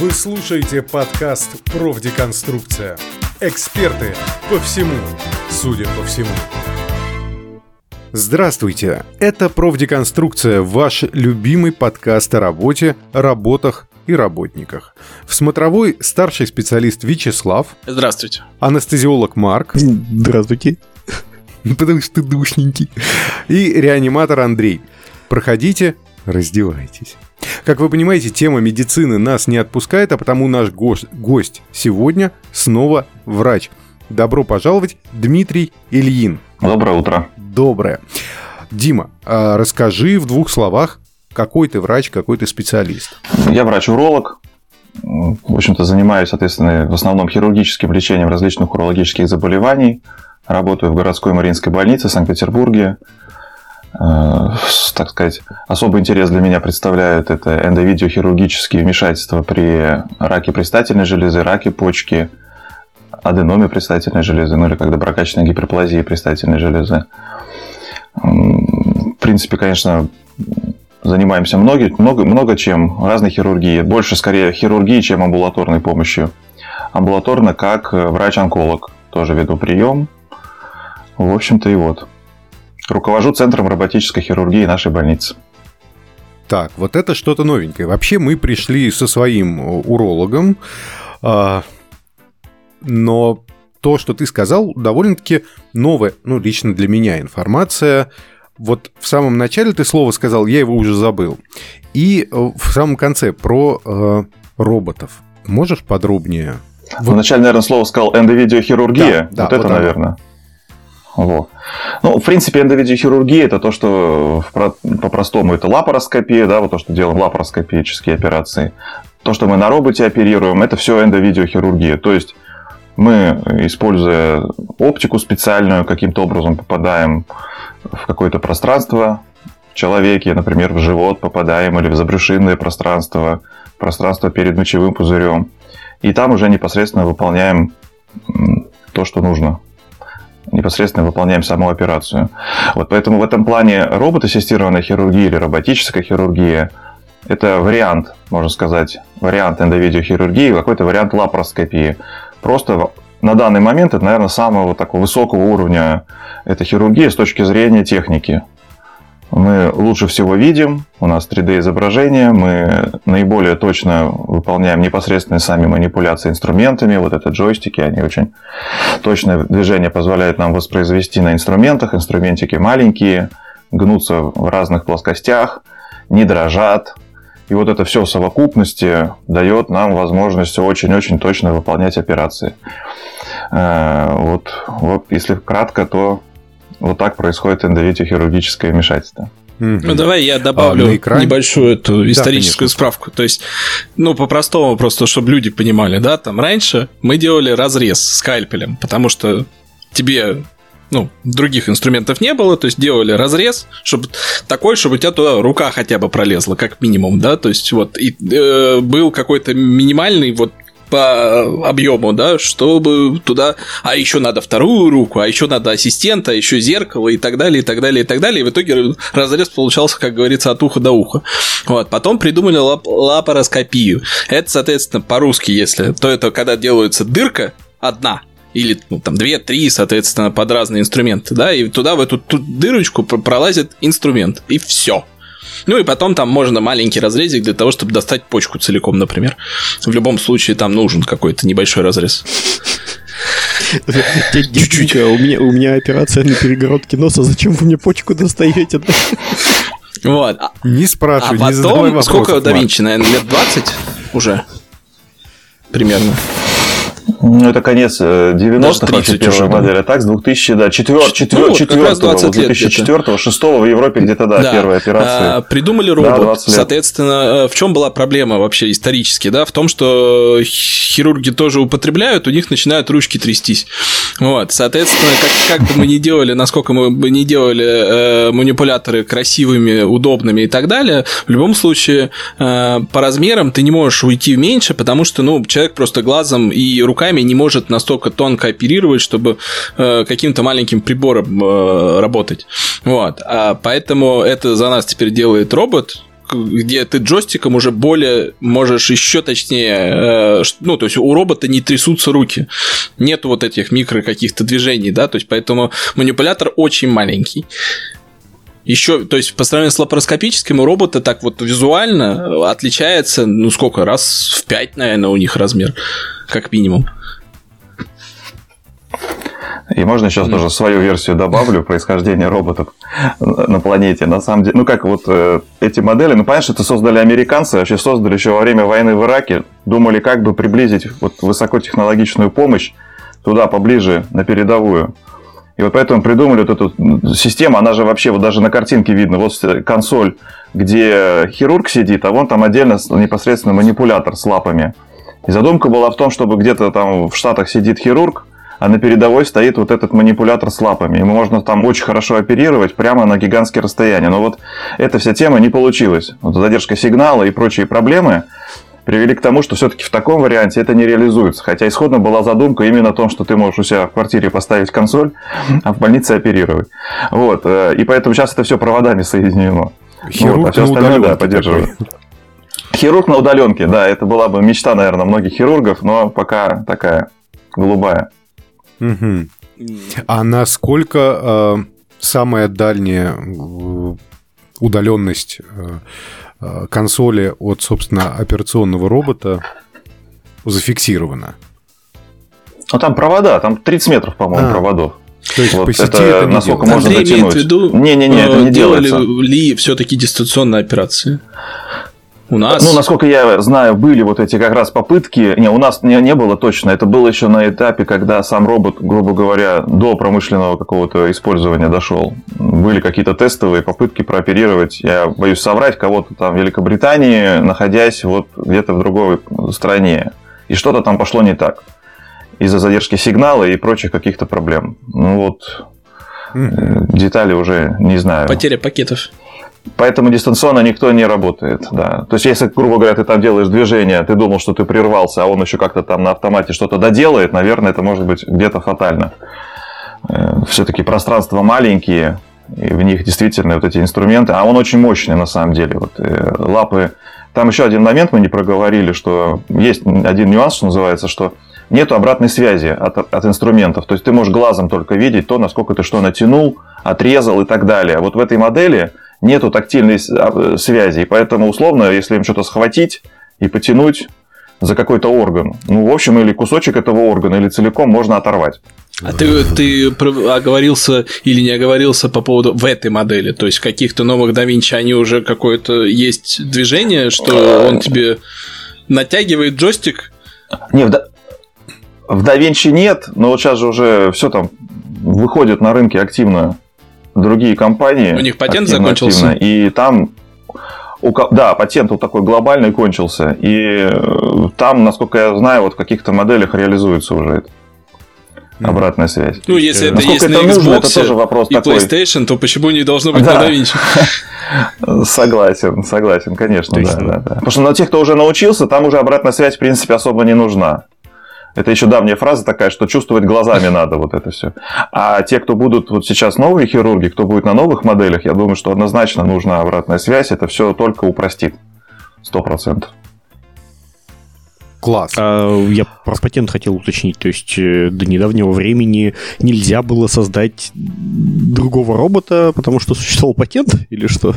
Вы слушаете подкаст «Профдеконструкция». Эксперты по всему, судя по всему. Здравствуйте! Это «Профдеконструкция», ваш любимый подкаст о работе, работах и работниках. В смотровой старший специалист Вячеслав. Здравствуйте. Анестезиолог Марк. Здравствуйте. Потому что ты душненький. И реаниматор Андрей. Проходите, раздевайтесь. Как вы понимаете, тема медицины нас не отпускает, а потому наш гость, гость сегодня снова врач. Добро пожаловать, Дмитрий Ильин. Доброе утро. Доброе. Дима, а расскажи в двух словах, какой ты врач, какой ты специалист. Я врач-уролог. В общем-то, занимаюсь, соответственно, в основном хирургическим лечением различных урологических заболеваний. Работаю в городской Мариинской больнице в Санкт-Петербурге. Э, так сказать, особый интерес для меня представляют это эндовидеохирургические вмешательства при раке предстательной железы, раке почки, аденоме предстательной железы, ну или как доброкачественной гиперплазии предстательной железы. В принципе, конечно, занимаемся много, много, много чем, разной хирургии. Больше, скорее, хирургии, чем амбулаторной помощью. Амбулаторно, как врач-онколог. Тоже веду прием. В общем-то и вот. Руковожу Центром роботической хирургии нашей больницы. Так, вот это что-то новенькое. Вообще мы пришли со своим э, урологом, а, но то, что ты сказал, довольно-таки новая, ну, лично для меня информация. Вот в самом начале ты слово сказал, я его уже забыл. И э, в самом конце про э, роботов. Можешь подробнее? Вначале, наверное, слово сказал эндовидеохирургия. Да, да, вот, вот это, оно. наверное. Вот. Ну, в принципе, эндовидеохирургия – это то, что по-простому это лапароскопия, да, вот то, что делаем лапароскопические операции. То, что мы на роботе оперируем, это все эндовидеохирургия. То есть мы, используя оптику специальную, каким-то образом попадаем в какое-то пространство в человеке, например, в живот попадаем или в забрюшинное пространство, пространство перед мочевым пузырем. И там уже непосредственно выполняем то, что нужно непосредственно выполняем саму операцию. Вот поэтому в этом плане роботассистированная хирургия или роботическая хирургия – это вариант, можно сказать, вариант эндовидеохирургии, какой-то вариант лапароскопии. Просто на данный момент это, наверное, самого такого высокого уровня эта хирургия с точки зрения техники мы лучше всего видим, у нас 3D-изображение, мы наиболее точно выполняем непосредственные сами манипуляции инструментами, вот это джойстики, они очень точное движение позволяют нам воспроизвести на инструментах, инструментики маленькие, гнутся в разных плоскостях, не дрожат, и вот это все в совокупности дает нам возможность очень-очень точно выполнять операции. Э, вот, вот если кратко, то вот так происходит эндовитиохирургическое вмешательство. Ну, давай я добавлю а, небольшую эту историческую да, справку. То есть, ну, по-простому, просто чтобы люди понимали, да, там раньше мы делали разрез скальпелем, потому что тебе ну, других инструментов не было, то есть делали разрез, чтобы такой, чтобы у тебя туда рука хотя бы пролезла, как минимум, да, то есть вот и э, был какой-то минимальный вот по объему, да, чтобы туда, а еще надо вторую руку, а еще надо ассистента, еще зеркало и так далее, и так далее, и так далее. И в итоге разрез получался, как говорится, от уха до уха. Вот. Потом придумали лап лапароскопию. Это, соответственно, по-русски, если, то это когда делается дырка одна, или ну, там две, три, соответственно, под разные инструменты, да, и туда в эту дырочку пролазит инструмент, и все. Ну и потом там можно маленький разрезик для того, чтобы достать почку целиком, например. В любом случае там нужен какой-то небольшой разрез. Чуть-чуть. У меня, у меня операция на перегородке носа. Зачем вы мне почку достаете? Вот. Не спрашивай, а не потом, сколько до Винчи, наверное, лет 20 уже? Примерно. Ну, это конец 90-х, э, вообще первая модель. А так, с 2004, 4, 4, ну, 4, 2004 6 в Европе где-то, да, да. первая операция. А, придумали робот. Да, Соответственно, э, в чем была проблема вообще исторически, да? В том, что хирурги тоже употребляют, у них начинают ручки трястись. Вот, соответственно, как, как бы мы ни делали, насколько мы бы не делали э, манипуляторы красивыми, удобными и так далее, в любом случае э, по размерам ты не можешь уйти меньше, потому что, ну, человек просто глазом и руками не может настолько тонко оперировать, чтобы э, каким-то маленьким прибором э, работать. Вот, а поэтому это за нас теперь делает робот, где ты джойстиком уже более можешь еще точнее, э, ну, то есть у робота не трясутся руки, нет вот этих микро каких-то движений, да, то есть поэтому манипулятор очень маленький. Еще, то есть по сравнению с лапароскопическим у робота так вот визуально отличается, ну сколько, раз в пять, наверное, у них размер, как минимум. И можно еще mm. тоже свою версию добавлю происхождения роботов на планете. На самом деле, ну как вот э, эти модели, ну понятно, что это создали американцы, вообще создали еще во время войны в Ираке, думали, как бы приблизить вот высокотехнологичную помощь туда поближе на передовую. И вот поэтому придумали вот эту систему, она же вообще вот даже на картинке видно, вот консоль, где хирург сидит, а вон там отдельно непосредственно манипулятор с лапами. И задумка была в том, чтобы где-то там в Штатах сидит хирург, а на передовой стоит вот этот манипулятор с лапами. Ему можно там очень хорошо оперировать прямо на гигантские расстояния. Но вот эта вся тема не получилась. Вот задержка сигнала и прочие проблемы привели к тому, что все-таки в таком варианте это не реализуется. Хотя исходно была задумка именно о том, что ты можешь у себя в квартире поставить консоль, а в больнице оперировать. Вот. Э, и поэтому сейчас это все проводами соединено. Хирург вот, а все остальное, да, поддерживаю. Хирург на удаленке, да, это была бы мечта, наверное, многих хирургов, но пока такая голубая. Угу. А насколько э, самая дальняя э, удаленность э, э, консоли от, собственно, операционного робота зафиксирована? Ну, там провода, там 30 метров, по-моему, а. проводов. То есть вот по сети это, это насколько можно Андрей дотянуть. имеет в виду, не-не-не, это не делали делается. ли все-таки дистанционные операции? У нас? Ну, насколько я знаю, были вот эти как раз попытки. Не, у нас не, не было точно. Это было еще на этапе, когда сам робот, грубо говоря, до промышленного какого-то использования дошел. Были какие-то тестовые попытки прооперировать. Я боюсь соврать кого-то там в Великобритании, находясь вот где-то в другой стране. И что-то там пошло не так. Из-за задержки сигнала и прочих каких-то проблем. Ну вот, детали уже не знаю. Потеря пакетов. Поэтому дистанционно никто не работает, да. То есть, если, грубо говоря, ты там делаешь движение, ты думал, что ты прервался, а он еще как-то там на автомате что-то доделает, наверное, это может быть где-то фатально. Э, Все-таки пространства маленькие, и в них действительно вот эти инструменты, а он очень мощный на самом деле. Вот, э, лапы. Там еще один момент мы не проговорили, что есть один нюанс, что называется, что нету обратной связи от, от инструментов. То есть ты можешь глазом только видеть то, насколько ты что натянул, отрезал и так далее. Вот в этой модели нету тактильной а, связи. И поэтому, условно, если им что-то схватить и потянуть за какой-то орган, ну, в общем, или кусочек этого органа, или целиком можно оторвать. А ты, ты оговорился или не оговорился по поводу в этой модели? То есть в каких-то новых Da Vinci они уже какое-то есть движение, что он тебе натягивает джойстик? Не, в, в Da Vinci нет, но вот сейчас же уже все там выходит на рынке активно другие компании. У них патент активно, закончился. Активно, и там у, да, патент вот такой глобальный кончился. И э, там, насколько я знаю, вот в каких-то моделях реализуется уже это. Обратная связь. Ну, если это есть это на Xbox нужно, это тоже вопрос и такой. PlayStation, то почему не должно быть да. на DaVinci? Согласен, согласен, конечно, да, да, да. Потому что на тех, кто уже научился, там уже обратная связь, в принципе, особо не нужна. Это еще давняя фраза такая, что чувствовать глазами надо вот это все. А те, кто будут вот сейчас новые хирурги, кто будет на новых моделях, я думаю, что однозначно нужна обратная связь. Это все только упростит. Сто процентов. Класс. А, я про патент хотел уточнить. То есть э, до недавнего времени нельзя было создать другого робота, потому что существовал патент или что?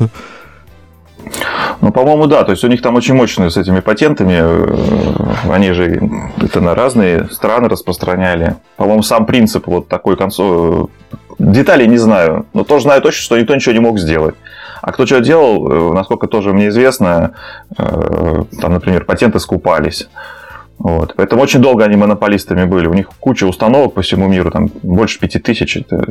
Ну, по-моему, да. То есть у них там очень мощные с этими патентами. Э, они же это на разные страны распространяли. По-моему, сам принцип вот такой концов... Деталей не знаю. Но тоже знаю точно, что никто ничего не мог сделать. А кто что делал, э, насколько тоже мне известно, э, там, например, патенты скупались. Вот. Поэтому очень долго они монополистами были. У них куча установок по всему миру, там больше пяти тысяч. Это,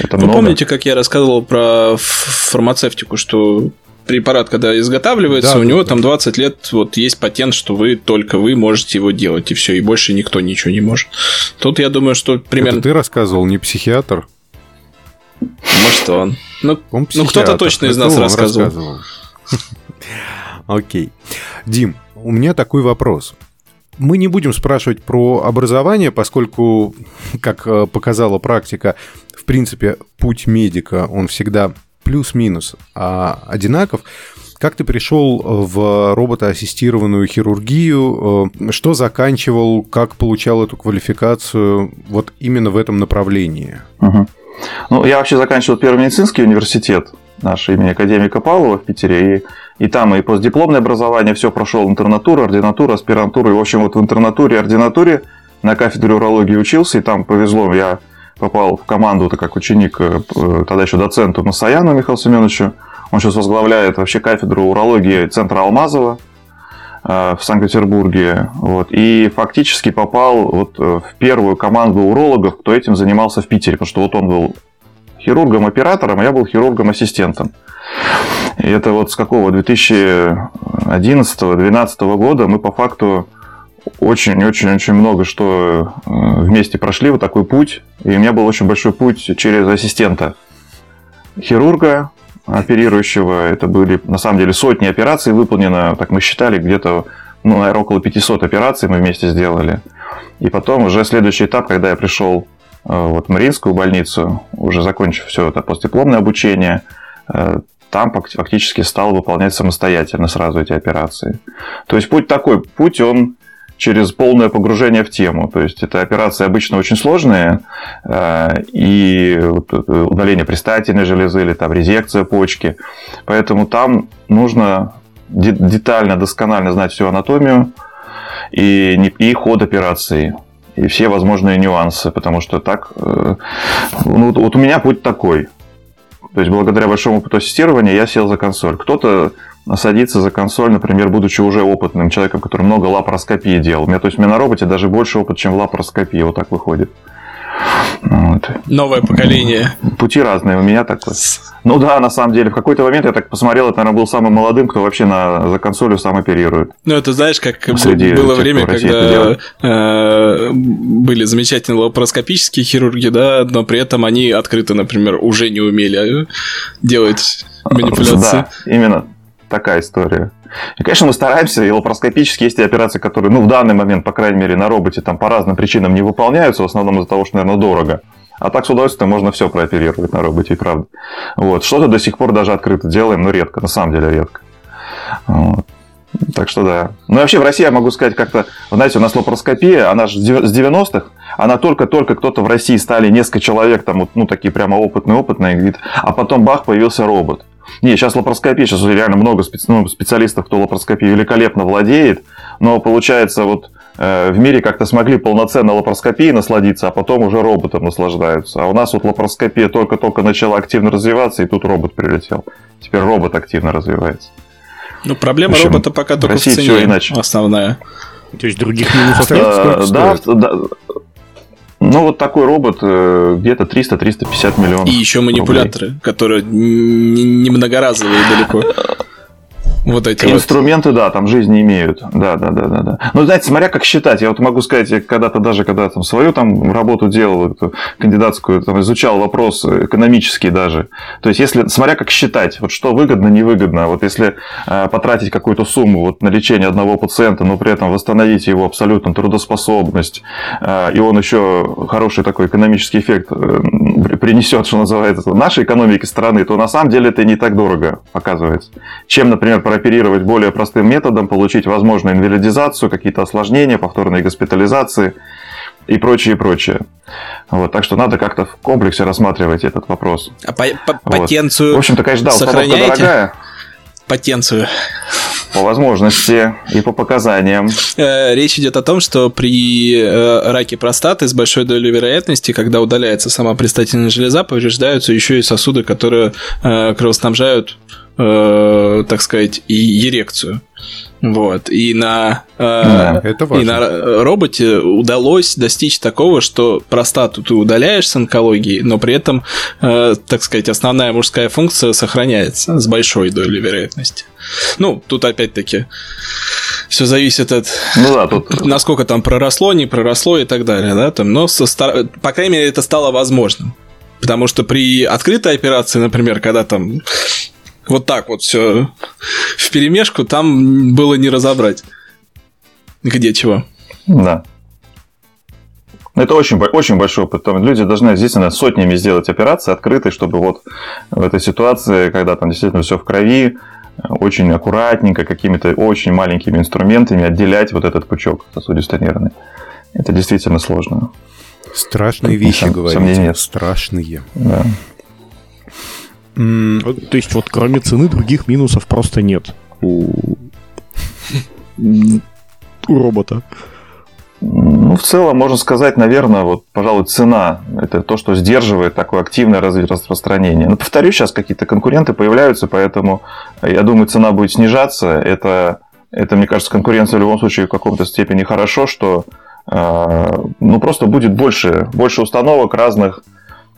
это Вы много. помните, как я рассказывал про фармацевтику, что препарат, когда изготавливается, да, у него да. там 20 лет вот есть патент, что вы только вы можете его делать, и все, и больше никто ничего не может. Тут я думаю, что примерно... Это ты рассказывал, не психиатр? Может, он. Ну, он ну кто-то точно из нас рассказывал. рассказывал. Окей. Дим, у меня такой вопрос. Мы не будем спрашивать про образование, поскольку, как э, показала практика, в принципе, путь медика, он всегда плюс-минус а одинаков. как ты пришел в роботоассистированную хирургию, что заканчивал, как получал эту квалификацию вот именно в этом направлении? Угу. Ну, я вообще заканчивал Первый медицинский университет наш имени академика Павлова в Питере, и, и там и постдипломное образование, все прошел, интернатура, ординатура, аспирантура, и, в общем, вот в интернатуре ординатуре на кафедре урологии учился, и там повезло, я попал в команду как ученик, э, тогда еще доценту Масаяну Михаилу Семеновичу, он сейчас возглавляет вообще кафедру урологии Центра Алмазова э, в Санкт-Петербурге. Вот, и фактически попал вот э, в первую команду урологов, кто этим занимался в Питере, потому что вот он был хирургом-оператором, а я был хирургом-ассистентом. И это вот с какого 2011-2012 года мы по факту очень-очень-очень много что вместе прошли, вот такой путь. И у меня был очень большой путь через ассистента хирурга, оперирующего. Это были, на самом деле, сотни операций выполнено. Так мы считали, где-то, ну, наверное, около 500 операций мы вместе сделали. И потом уже следующий этап, когда я пришел э, вот, в Мариинскую больницу, уже закончив все это постдипломное обучение, э, там фактически стал выполнять самостоятельно сразу эти операции. То есть путь такой, путь он через полное погружение в тему. То есть это операции обычно очень сложные, э, и удаление предстательной железы или там резекция почки. Поэтому там нужно детально, досконально знать всю анатомию и, и ход операции и все возможные нюансы, потому что так, э, ну, вот у меня путь такой. То есть благодаря большому опыту ассистирования я сел за консоль. Кто-то садиться за консоль, например, будучи уже опытным человеком, который много лапароскопии делал. У меня, то есть, у меня на роботе даже больше опыт, чем в лапароскопии. Вот так выходит. Вот. Новое поколение. Пути разные у меня такое. Ну да, на самом деле, в какой-то момент я так посмотрел, это, наверное, был самым молодым, кто вообще на, за консолью сам оперирует. Ну, это знаешь, как Среди было тех, время, когда э, были замечательные лапароскопические хирурги, да, но при этом они открыто, например, уже не умели делать манипуляции. Да, именно такая история. И, конечно, мы стараемся, и лапароскопически есть и операции, которые, ну, в данный момент, по крайней мере, на роботе там по разным причинам не выполняются, в основном из-за того, что, наверное, дорого. А так с удовольствием можно все прооперировать на роботе, и правда. Вот. Что-то до сих пор даже открыто делаем, но редко, на самом деле редко. Вот. Так что да. Ну и вообще в России я могу сказать как-то, знаете, у нас лапароскопия, она же с 90-х, она только-только кто-то в России стали несколько человек, там, ну, такие прямо опытные-опытные, а потом бах, появился робот. Не, сейчас лапароскопия, сейчас реально много специ... ну, специалистов, кто лапароскопией великолепно владеет, но получается вот э, в мире как-то смогли полноценно лапароскопией насладиться, а потом уже роботом наслаждаются. А у нас вот лапароскопия только-только начала активно развиваться, и тут робот прилетел. Теперь робот активно развивается. Ну, проблема общем, робота пока только в, в цене все иначе. основная. То есть других минусов нет? Э, да, да, ну, вот такой робот э, где-то 300-350 миллионов. И еще манипуляторы, рублей. которые не многоразовые далеко. Вот эти Инструменты, вот. да, там жизни имеют. Да, да, да, да, да. Но, знаете, смотря как считать, я вот могу сказать, я когда-то даже, когда там свою там работу делал, эту кандидатскую, там, изучал вопрос экономический даже. То есть, если, смотря как считать, вот что выгодно, невыгодно. Вот если э, потратить какую-то сумму вот, на лечение одного пациента, но при этом восстановить его абсолютно трудоспособность, э, и он еще хороший такой экономический эффект э, принесет, что называется, нашей экономике страны, то на самом деле это не так дорого оказывается. Чем, например, прооперировать более простым методом, получить возможную инвалидизацию, какие-то осложнения, повторные госпитализации и прочее, прочее. Вот, так что надо как-то в комплексе рассматривать этот вопрос. А по, по, вот. потенцию В общем-то, конечно, да, установка дорогая. Потенцию. По возможности и по показаниям. Э, речь идет о том, что при э, раке простаты с большой долей вероятности, когда удаляется сама предстательная железа, повреждаются еще и сосуды, которые э, кровоснабжают э, так сказать, и эрекцию. Вот. И на, э, да, это и на роботе удалось достичь такого, что простату ты удаляешь с онкологией, но при этом, э, так сказать, основная мужская функция сохраняется с большой долей вероятности. Ну, тут опять-таки все зависит от ну да, тут... насколько там проросло, не проросло и так далее, да, там, но со стар... по крайней мере это стало возможным. Потому что при открытой операции, например, когда там вот так вот все в перемешку, там было не разобрать, где чего. Да. Это очень, очень большой опыт. Там люди должны действительно сотнями сделать операции открытой, чтобы вот в этой ситуации, когда там действительно все в крови, очень аккуратненько, какими-то очень маленькими инструментами отделять вот этот пучок сосудисто-нервный. Это действительно сложно. Страшные вещи, Сом, говорите. Сомнения. Страшные. Да. То есть вот кроме цены других минусов просто нет у, у робота. Ну, в целом, можно сказать, наверное, вот, пожалуй, цена – это то, что сдерживает такое активное распространение. Но, повторюсь, сейчас какие-то конкуренты появляются, поэтому, я думаю, цена будет снижаться. Это, это мне кажется, конкуренция в любом случае в каком-то степени хорошо, что э, ну, просто будет больше, больше установок разных.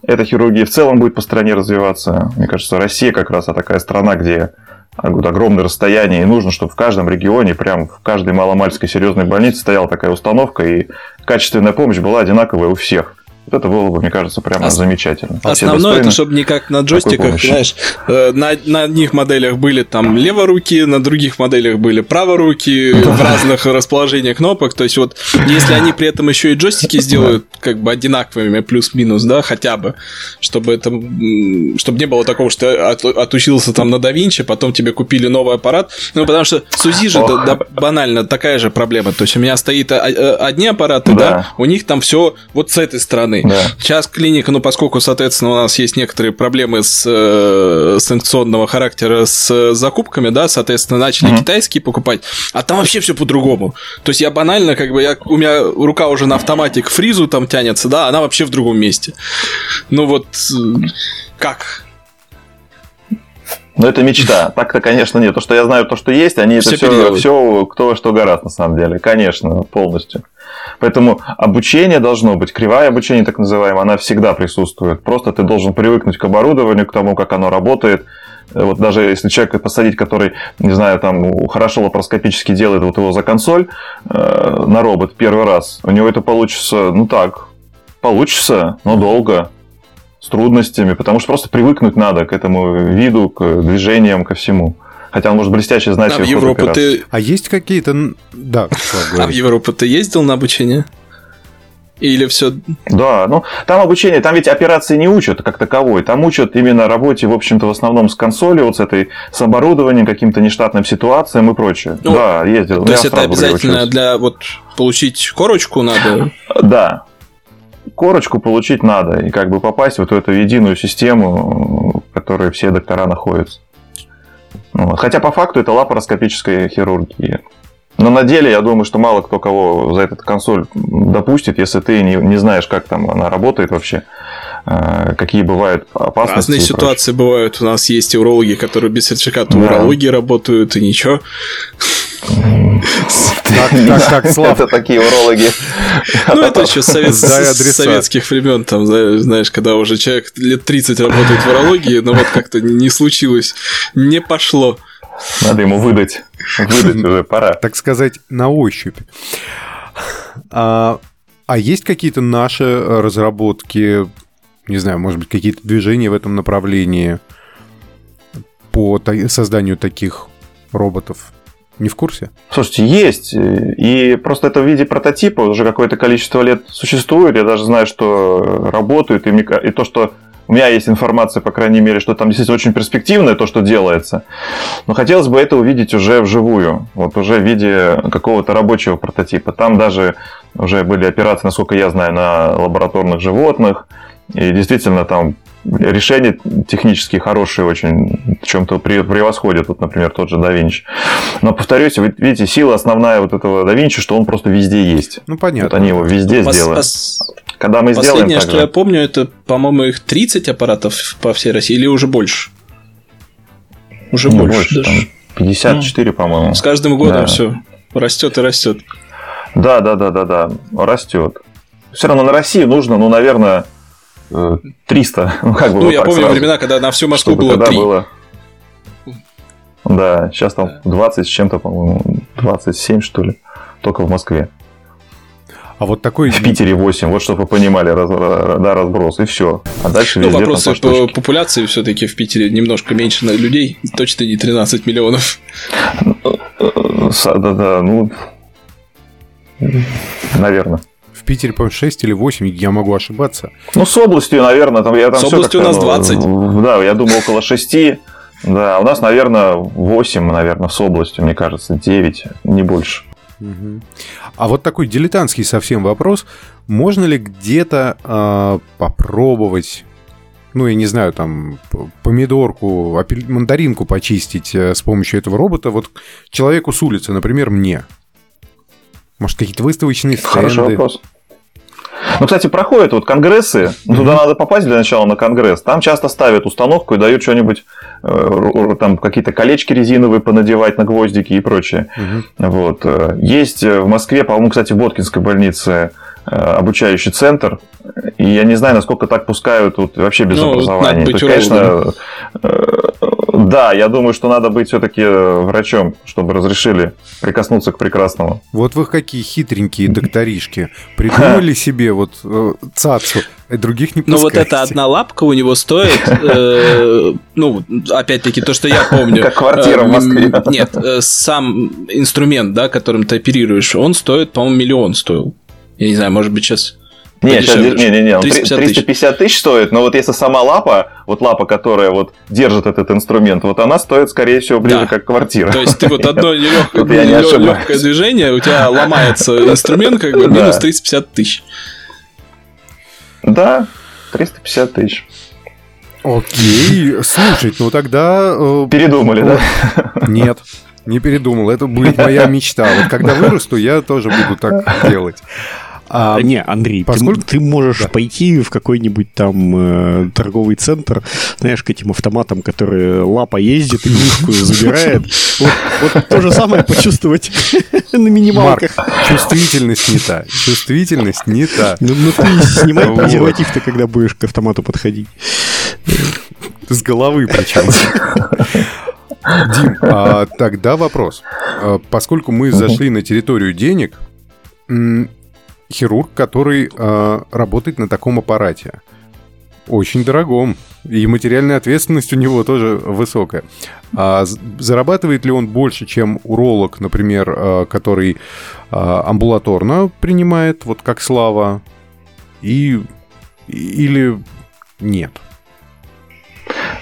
Эта хирургия в целом будет по стране развиваться. Мне кажется, Россия как раз такая страна, где огромное расстояние, и нужно, чтобы в каждом регионе, прям в каждой маломальской серьезной больнице стояла такая установка, и качественная помощь была одинаковая у всех. Вот это было бы, мне кажется, прямо Ос... замечательно. Основное это, чтобы не как на джойстиках, знаешь, э, на, на одних моделях были там леворуки, на других моделях были праворуки в разных расположениях кнопок. То есть вот, если они при этом еще и джойстики сделают как бы одинаковыми плюс-минус, да, хотя бы, чтобы это, чтобы не было такого, что ты от, отучился там на DaVinci, потом тебе купили новый аппарат. Ну, потому что с УЗИ же да, да, банально такая же проблема. То есть у меня стоит а, э, одни аппараты, да, да у них там все вот с этой стороны Да. Сейчас клиника, ну, поскольку, соответственно, у нас есть некоторые проблемы с э, санкционного характера с закупками, да, соответственно, начали mm-hmm. китайские покупать, а там вообще все по-другому. То есть я банально, как бы, я, у меня рука уже на автомате к фризу там тянется, да, она вообще в другом месте. Ну вот, э, как? Ну, это мечта. Так-то, конечно, нет. То, что я знаю, то, что есть, они все это все, все кто что гораздо, на самом деле. Конечно, полностью. Поэтому обучение должно быть, кривая обучение, так называемая, она всегда присутствует. Просто ты должен привыкнуть к оборудованию, к тому, как оно работает. Вот даже если человека посадить, который, не знаю, там хорошо лапароскопически делает вот его за консоль э, на робот первый раз, у него это получится, ну так, получится, но долго, с трудностями, потому что просто привыкнуть надо к этому виду, к движениям, ко всему. Хотя он может блестяще знать... А в Европу ты... А есть какие-то... Да, А в Европу ты ездил на обучение? Или все? Да, ну там обучение, там ведь операции не учат как таковой, там учат именно работе, в общем-то, в основном с консолью, вот с этой, с оборудованием, каким-то нештатным ситуациям и прочее. Ну, да, ездил. То есть это обязательно для вот получить корочку надо? Да, корочку получить надо и как бы попасть в вот эту единую систему, в которой все доктора находятся. Вот. Хотя по факту это лапароскопическая хирургия. Но на деле я думаю, что мало кто кого за этот консоль допустит, если ты не, не знаешь, как там она работает вообще, э, какие бывают опасности. Разные ситуации бывают. У нас есть урологи, которые без сертификата да. урологии работают, и ничего. Так, так, так, Слав. Это такие урологи. Ну, это еще с советских времен, там, знаешь, когда уже человек лет 30 работает в урологии, но вот как-то не случилось, не пошло. Надо ему выдать. Выдать уже пора. Так сказать, на ощупь. А, а есть какие-то наши разработки, не знаю, может быть, какие-то движения в этом направлении по созданию таких роботов? Не в курсе? Слушайте, есть. И просто это в виде прототипа уже какое-то количество лет существует. Я даже знаю, что работают. И, и то, что у меня есть информация, по крайней мере, что там действительно очень перспективное то, что делается. Но хотелось бы это увидеть уже вживую, вот уже в виде какого-то рабочего прототипа. Там даже уже были операции, насколько я знаю, на лабораторных животных. И действительно там решения технические хорошие очень, в чем-то превосходят, вот, например, тот же да Винчи. Но, повторюсь, вы видите, сила основная вот этого да Винчи, что он просто везде есть. Ну, понятно. Вот они его везде ну, сделали. Когда мы сделаем Последнее, что же... я помню, это, по-моему, их 30 аппаратов по всей России или уже больше? Уже ну, больше, больше даже. 54, ну, по-моему. С каждым годом да. все растет и растет. Да, да, да, да, да, растет. Все равно на России нужно, ну, наверное, 300. Ну, как бы ну вот я помню сразу, времена, когда на всю Москву было 3. Было... Да, сейчас там 20 с чем-то, по-моему, 27, что ли, только в Москве. А вот такой... В Питере 8, вот чтобы вы понимали, раз, да, разброс, и все. А дальше ну, везде вопросы по популяции все-таки в Питере немножко меньше людей, точно не 13 миллионов. Да-да, ну, наверное. Питере, по-моему, 6 или 8, я могу ошибаться. Ну, с областью, наверное, там я там С областью у нас 20. Ну, да, я думаю, около 6. Да, у нас, наверное, 8, наверное, с областью, мне кажется, 9, не больше. А вот такой дилетантский совсем вопрос. Можно ли где-то э, попробовать ну, я не знаю, там, помидорку, мандаринку почистить э, с помощью этого робота, вот человеку с улицы, например, мне? Может, какие-то выставочные стенды? Хороший вопрос. Ну, кстати, проходят вот конгрессы. Ну, туда надо попасть для начала на конгресс. Там часто ставят установку и дают что-нибудь, э, там какие-то колечки резиновые понадевать на гвоздики и прочее. Вот. Э, есть в Москве, по-моему, кстати, в Боткинской больнице обучающий центр. И я не знаю, насколько так пускают тут вообще без ну, образования. Есть, конечно, да, я думаю, что надо быть все-таки э, врачом, чтобы разрешили прикоснуться к прекрасному. Вот вы какие хитренькие докторишки. Придумали себе вот э, цацу, и других не пускаете. Ну вот эта одна лапка у него стоит, э, ну, опять-таки, то, что я помню. Как квартира в Москве. Нет, сам инструмент, да, которым ты оперируешь, он стоит, по-моему, миллион стоил. Я не знаю, может быть, сейчас не, сейчас, не, не, не, 350, 350 тысяч стоит, но вот если сама лапа, вот лапа, которая вот держит этот инструмент, вот она стоит, скорее всего, ближе да. как квартира. То есть ты вот одно легкое, легкое движение, у тебя ломается инструмент, как бы минус 350 тысяч. Да, 350 тысяч. Окей, слушай, ну тогда... Э, Передумали, да? Нет, не передумал. Это будет моя мечта. Вот когда вырасту, я тоже буду так делать. А, не, Андрей, поскольку... ты, ты можешь да. пойти в какой-нибудь там э, торговый центр, знаешь, к этим автоматам, которые лапа ездит, и игрушку забирает. Вот, то же самое почувствовать на минималках. Марк, чувствительность не та. Чувствительность не та. Ну, ну ты снимай презерватив-то, когда будешь к автомату подходить. С головы причем. Дим, а тогда вопрос. А, поскольку мы зашли на территорию денег, хирург, который э, работает на таком аппарате. Очень дорогом. И материальная ответственность у него тоже высокая. А зарабатывает ли он больше, чем уролог, например, э, который э, амбулаторно принимает, вот как Слава, и или нет?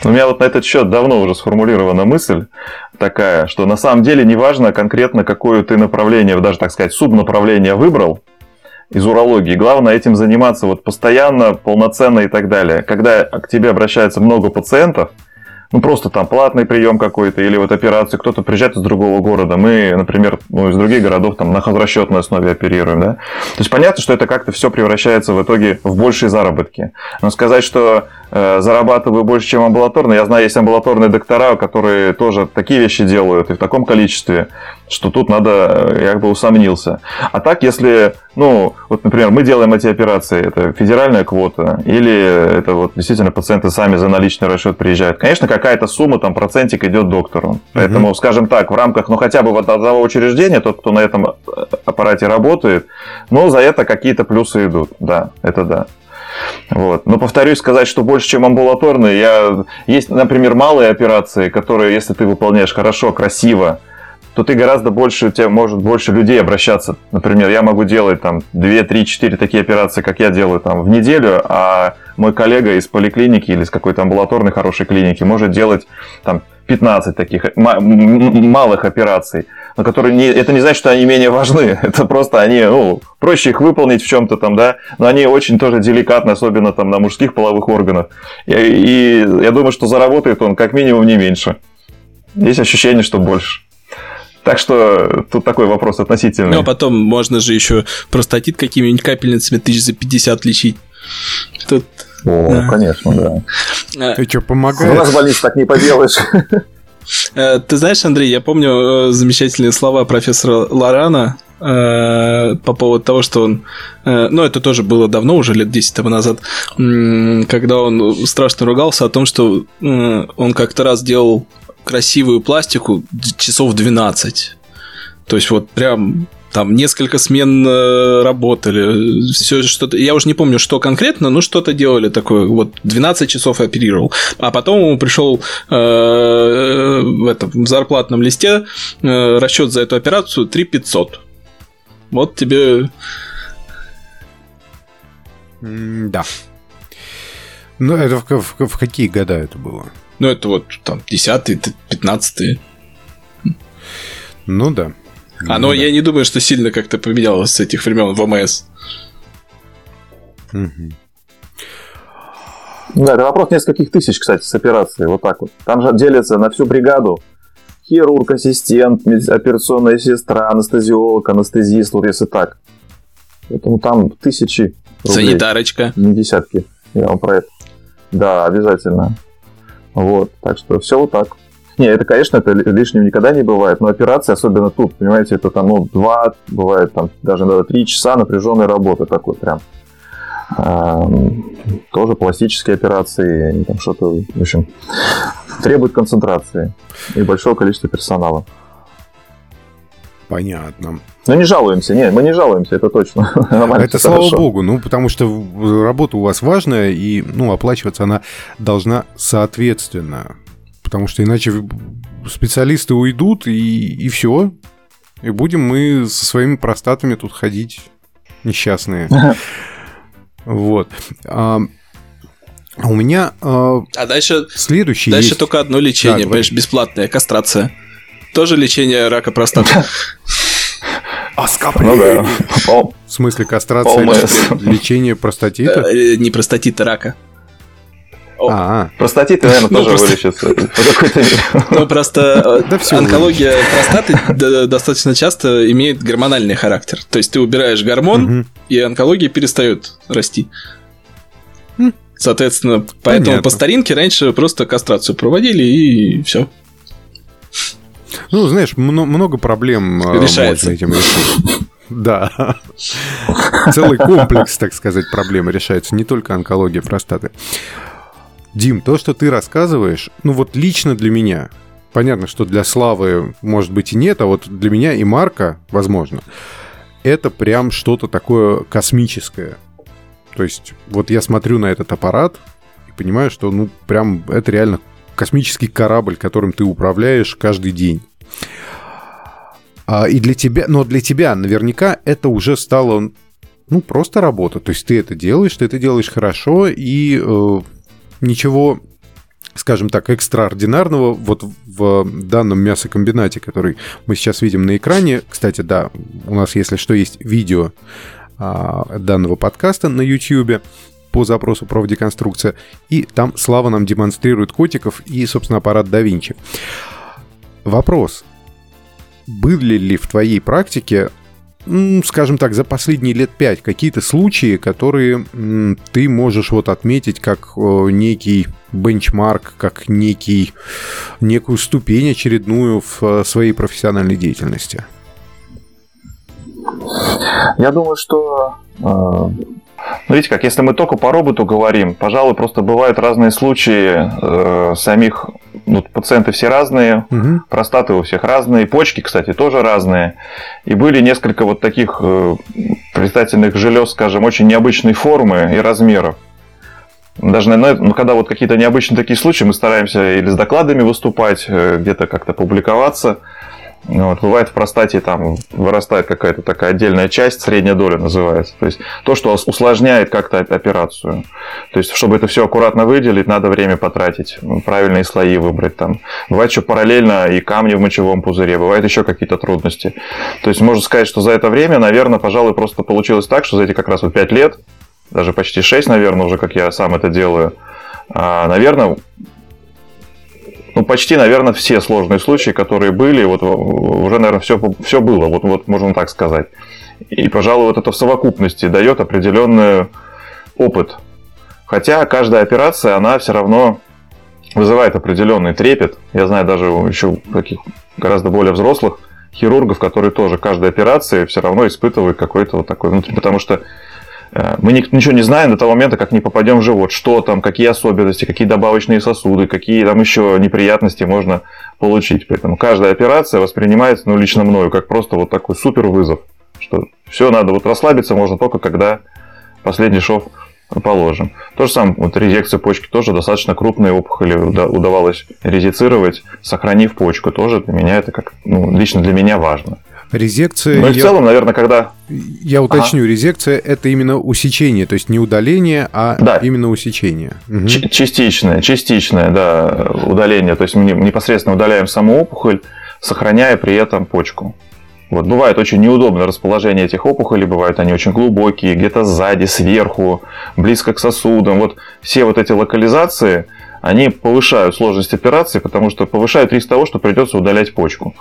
У меня вот на этот счет давно уже сформулирована мысль такая, что на самом деле неважно конкретно, какое ты направление, даже так сказать, субнаправление выбрал, из урологии. Главное этим заниматься вот постоянно, полноценно и так далее. Когда к тебе обращается много пациентов, ну, просто там платный прием какой-то или вот операцию, кто-то приезжает из другого города, мы, например, ну, из других городов там на хозрасчетной основе оперируем, да. То есть понятно, что это как-то все превращается в итоге в большие заработки. Но сказать, что зарабатываю больше, чем амбулаторно, я знаю, есть амбулаторные доктора, которые тоже такие вещи делают и в таком количестве, что тут надо, я как бы усомнился. А так, если, ну, вот, например, мы делаем эти операции, это федеральная квота, или это вот действительно пациенты сами за наличный расчет приезжают, конечно, какая-то сумма, там, процентик идет доктору. Поэтому, скажем так, в рамках, ну, хотя бы вот одного учреждения, тот, кто на этом э, аппарате работает, ну, за это какие-то плюсы идут. Да, это да. Вот. Но повторюсь, сказать, что больше, чем амбулаторные, я... есть, например, малые операции, которые, если ты выполняешь хорошо, красиво, то ты гораздо больше, у тебя может больше людей обращаться. Например, я могу делать там 2, 3, 4 такие операции, как я делаю там в неделю, а мой коллега из поликлиники или из какой-то амбулаторной хорошей клиники может делать там 15 таких малых операций, но которые не, это не значит, что они менее важны. Это просто они, ну, проще их выполнить в чем-то там, да, но они очень тоже деликатны, особенно там на мужских половых органах. И, и я думаю, что заработает он как минимум не меньше. Есть ощущение, что больше. Так что тут такой вопрос относительный. Ну, а потом можно же еще простатит какими-нибудь капельницами тысяч за 50 лечить. Тут... О, да. конечно, да. А, Ты что, помогаешь? У нас в больнице так не поделаешь. Э, ты знаешь, Андрей, я помню э, замечательные слова профессора Лорана э, по поводу того, что он... Ну, это тоже было давно, уже лет 10 тому назад, когда он страшно ругался о том, что он как-то раз делал красивую пластику часов 12. То есть вот прям там несколько смен э, работали, все что-то, я уже не помню, что конкретно, но что-то делали такое, вот 12 часов оперировал, а потом ему пришел э, в этом в зарплатном листе э, расчет за эту операцию 3 500. Вот тебе... Да. Ну, это в, в, в какие года это было? Ну, это вот там 10 15 Ну да. Оно, ну, я не думаю, что сильно как-то поменялось с этих времен в МС. Угу. Да, это вопрос нескольких тысяч, кстати, с операцией. Вот так вот. Там же делится на всю бригаду. Хирург, ассистент, операционная сестра, анестезиолог, анестезист, вот если так. Поэтому там тысячи рублей. Санитарочка. Не десятки. Я вам про это. Да, обязательно. Вот, так что все вот так. Не, это, конечно, это лишним никогда не бывает, но операции, особенно тут, понимаете, это там, ну, два, бывает там даже надо три часа напряженной работы такой прям. тоже пластические операции, там что-то, в общем, требует концентрации и большого количества персонала. Понятно. Ну, не жалуемся, нет, мы не жалуемся, это точно. это слава хорошо. богу, ну, потому что работа у вас важная, и, ну, оплачиваться она должна соответственно. Потому что иначе специалисты уйдут, и, и все. И будем мы со своими простатами тут ходить несчастные. Вот. А, у меня а, а дальше, следующий Дальше есть... только одно лечение, да, понимаешь, бесплатное, кастрация. Тоже лечение рака простаты. Оскопление. Ну, В смысле кастрация лечение простатита? Э, не простатита, рака. А, простатит, наверное, ну, тоже вылечится. Ну, просто э, онкология простаты достаточно часто имеет гормональный характер. То есть ты убираешь гормон, и онкология перестает расти. Соответственно, поэтому по старинке раньше просто кастрацию проводили и все. Ну, знаешь, много проблем э, Решается. можно этим решить. Да. Целый комплекс, так сказать, проблем решается. Не только онкология простаты. Дим, то, что ты рассказываешь, ну вот лично для меня, понятно, что для Славы, может быть, и нет, а вот для меня и Марка, возможно, это прям что-то такое космическое. То есть вот я смотрю на этот аппарат и понимаю, что ну прям это реально космический корабль, которым ты управляешь каждый день. А, и для тебя, но для тебя наверняка это уже стало ну просто работа. То есть ты это делаешь, ты это делаешь хорошо и э, ничего скажем так, экстраординарного вот в данном мясокомбинате, который мы сейчас видим на экране. Кстати, да, у нас, если что, есть видео а, данного подкаста на YouTube по запросу профдеконструкция, и там Слава нам демонстрирует котиков и, собственно, аппарат Da Vinci. Вопрос. Были ли в твоей практике скажем так, за последние лет пять какие-то случаи, которые ты можешь вот отметить как некий бенчмарк, как некий, некую ступень очередную в э, своей профессиональной деятельности? Я думаю, что э, ну, видите как, если мы только по роботу говорим, пожалуй, просто бывают разные случаи э, самих ну, пациенты все разные, угу. простаты у всех разные, почки, кстати, тоже разные. И были несколько вот таких э, предстательных желез, скажем, очень необычной формы и размеров. Даже, ну, когда вот какие-то необычные такие случаи, мы стараемся или с докладами выступать, э, где-то как-то публиковаться. Вот, бывает в простате там вырастает какая-то такая отдельная часть, средняя доля называется. То есть то, что усложняет как-то операцию. То есть, чтобы это все аккуратно выделить, надо время потратить, ну, правильные слои выбрать там. Бывает еще параллельно и камни в мочевом пузыре, бывают еще какие-то трудности. То есть можно сказать, что за это время, наверное, пожалуй, просто получилось так, что за эти как раз вот 5 лет, даже почти 6, наверное, уже как я сам это делаю, а, наверное, ну, почти, наверное, все сложные случаи, которые были, вот уже, наверное, все, все было, вот, вот можно так сказать. И, пожалуй, вот это в совокупности дает определенный опыт. Хотя каждая операция, она все равно вызывает определенный трепет. Я знаю даже еще таких гораздо более взрослых хирургов, которые тоже каждой операции все равно испытывают какой-то вот такой внутренний, потому что Э, мы ничего не знаем до того момента, как не попадем в живот. Что там, какие особенности, какие добавочные сосуды, какие там еще неприятности можно получить. Поэтому каждая операция воспринимается, ну, лично мною, как просто вот такой супер вызов. Что все надо, вот расслабиться можно только когда последний шов положим. То же самое, вот резекция почки тоже достаточно крупные опухоли удавалось резицировать, сохранив почку. Тоже для меня это как, ну, лично для меня важно. Резекция... Ну и в целом, наверное, когда... Я уточню, ага. резекция – это именно усечение, то есть не удаление, а да. именно усечение. Угу. Частичное, частичное, да, удаление. То есть мы непосредственно удаляем саму опухоль, сохраняя при этом почку. Вот, бывает очень неудобное расположение этих опухолей, бывают они очень глубокие, где-то сзади, сверху, близко к сосудам. Вот все вот эти локализации – они повышают сложность операции, потому что повышают риск того, что придется удалять почку.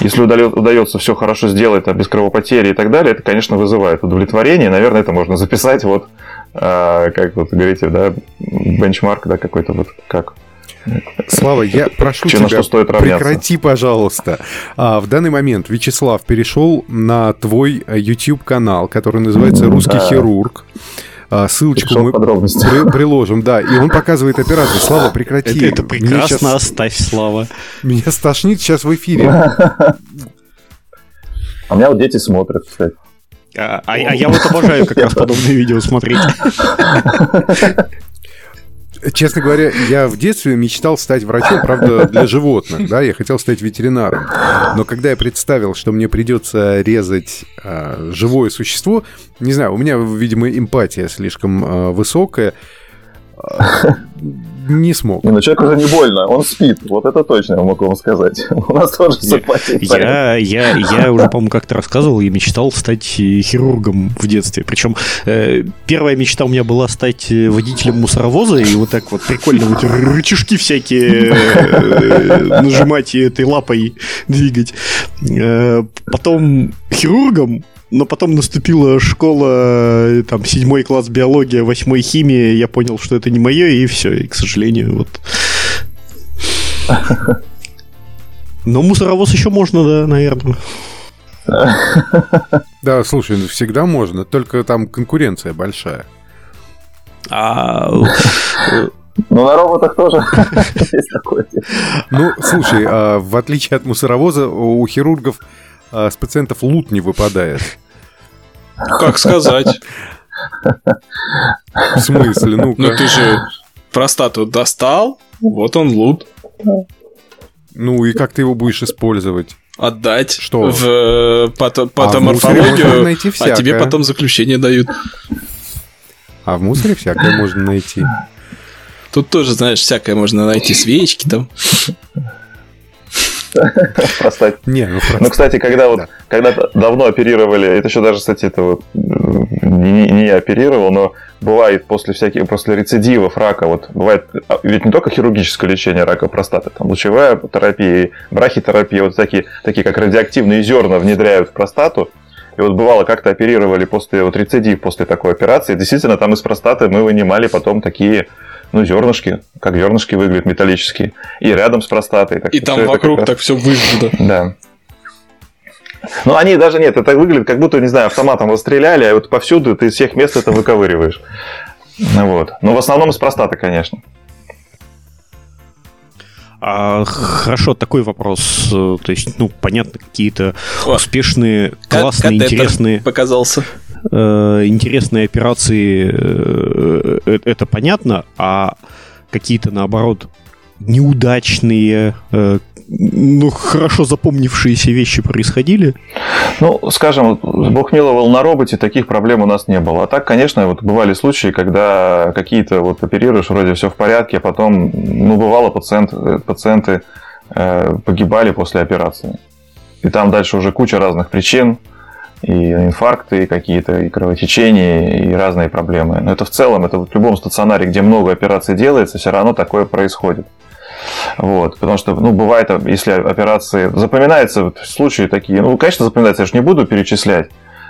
Если удается все хорошо сделать, там, без кровопотери и так далее, это, конечно, вызывает удовлетворение. Наверное, это можно записать вот, а, как вот говорите, да, бенчмарк, да, какой-то вот как Слава, я прошу Че, тебя, что стоит прекрати, пожалуйста. А, в данный момент Вячеслав перешел на твой YouTube-канал, который называется «Русский да. хирург». А, ссылочку мы при, приложим, да. И он показывает операцию. Слава, прекрати. Это, это прекрасно, сейчас... оставь, Слава. Меня стошнит сейчас в эфире. А у меня вот дети смотрят, кстати. А, а, а я вот обожаю как раз подобные видео смотреть. Честно говоря, я в детстве мечтал стать врачом, правда, для животных, да, я хотел стать ветеринаром. Но когда я представил, что мне придется резать э, живое существо, не знаю, у меня, видимо, эмпатия слишком э, высокая, не смог. Не, ну человеку уже не больно, он спит. Вот это точно я могу вам сказать. У нас тоже симпатия. Я, я, я уже, по-моему, как-то рассказывал, я мечтал стать хирургом в детстве. Причем э, первая мечта у меня была стать э, водителем мусоровоза и вот так вот прикольно вот рычажки всякие э, нажимать и этой лапой двигать. Э, потом хирургом, но потом наступила школа, э, там, седьмой класс биология, восьмой химия, я понял, что это не мое, и все, и, к сожалению, вот. Но мусоровоз еще можно, да, наверное. Да, слушай, ну всегда можно, только там конкуренция большая. А... Ну, на роботах тоже есть такое. Ну, слушай, а в отличие от мусоровоза, у хирургов а с пациентов лут не выпадает. Как сказать? В смысле? Ну, ну ты же простату достал, вот он лут. Ну и как ты его будешь использовать? Отдать Что? в э, пато- патоморфологию, а, а тебе потом заключение дают. А в мусоре всякое можно найти. Тут тоже, знаешь, всякое можно найти, свечки там. Простать. Не, ну, просто... ну, кстати, когда вот, когда давно оперировали, это еще даже, кстати, это вот не, не я оперировал, но бывает после всяких, после рецидивов рака, вот бывает, а, ведь не только хирургическое лечение рака простаты, там лучевая терапия, брахитерапия, вот такие, такие как радиоактивные зерна внедряют в простату, и вот бывало, как-то оперировали после вот рецидив, после такой операции, действительно там из простаты мы вынимали потом такие ну, зернышки, как зернышки выглядят металлические, и рядом с простатой. Так и там вокруг так все выжжено. Да. Ну, они даже нет, это выглядит, как будто, не знаю, автоматом расстреляли, а вот повсюду ты из всех мест это выковыриваешь. Ну, вот. Но в основном из простаты, конечно. А, хорошо, такой вопрос. То есть, ну, понятно, какие-то успешные, классные, интересные... показался. Э, интересные операции, э, э, это понятно, а какие-то, наоборот, неудачные, ну, хорошо запомнившиеся вещи происходили? Ну, скажем, Бог миловал на роботе, таких проблем у нас не было. А так, конечно, вот бывали случаи, когда какие-то вот оперируешь, вроде все в порядке, а потом, ну, бывало, пациент, пациенты погибали после операции. И там дальше уже куча разных причин, и инфаркты какие-то, и кровотечения, и разные проблемы. Но это в целом, это в любом стационаре, где много операций делается, все равно такое происходит. Вот, потому что, ну, бывает, если операции... Запоминаются случаи такие, ну, конечно, запоминается, я же не буду перечислять,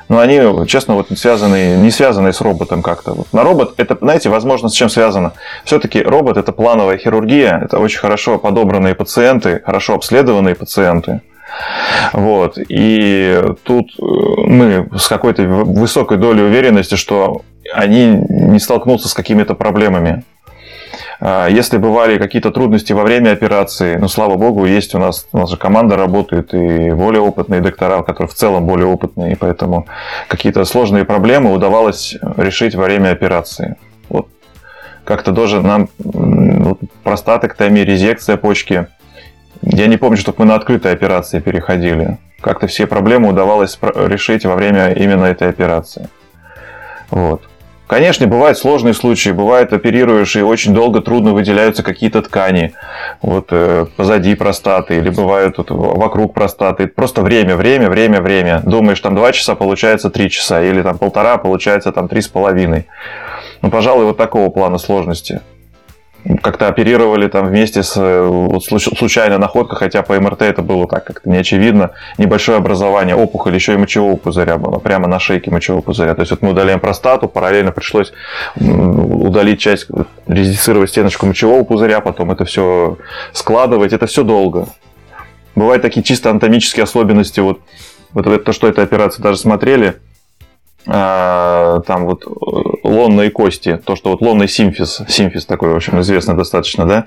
но они, честно, вот связаны, не связаны с роботом как-то. Вот. На робот, это, знаете, возможно, с чем связано? Все-таки робот – это плановая хирургия, это очень хорошо подобранные пациенты, хорошо обследованные пациенты. Вот. И тут э, мы с какой-то высокой долей уверенности, что они не столкнутся с какими-то проблемами. А если бывали какие-то трудности во время операции, ну, слава богу, есть у нас, у нас же команда работает, и более опытные доктора, которые в целом более опытные, поэтому какие-то сложные проблемы удавалось решить во время операции. Вот как-то тоже нам вот, простатоктомия, резекция почки – я не помню, чтобы мы на открытые операции переходили. как-то все проблемы удавалось решить во время именно этой операции. Вот. Конечно, бывают сложные случаи, бывает оперируешь и очень долго трудно выделяются какие-то ткани вот э, позади простаты или бывают вот, вокруг простаты. Просто время, время, время, время. Думаешь, там два часа, получается три часа, или там полтора, получается там три с половиной. Ну, пожалуй, вот такого плана сложности как-то оперировали там вместе с вот, случайной находкой, хотя по МРТ это было так как-то не. Небольшое образование, опухоль еще и мочевого пузыря было, прямо на шейке мочевого пузыря. То есть вот мы удаляем простату, параллельно пришлось удалить часть, резицировать стеночку мочевого пузыря, потом это все складывать, это все долго. Бывают такие чисто анатомические особенности, вот, вот то, что эта операция даже смотрели – а, там вот лонные кости, то, что вот лонный симфиз, симфиз такой, в общем, известный достаточно, да,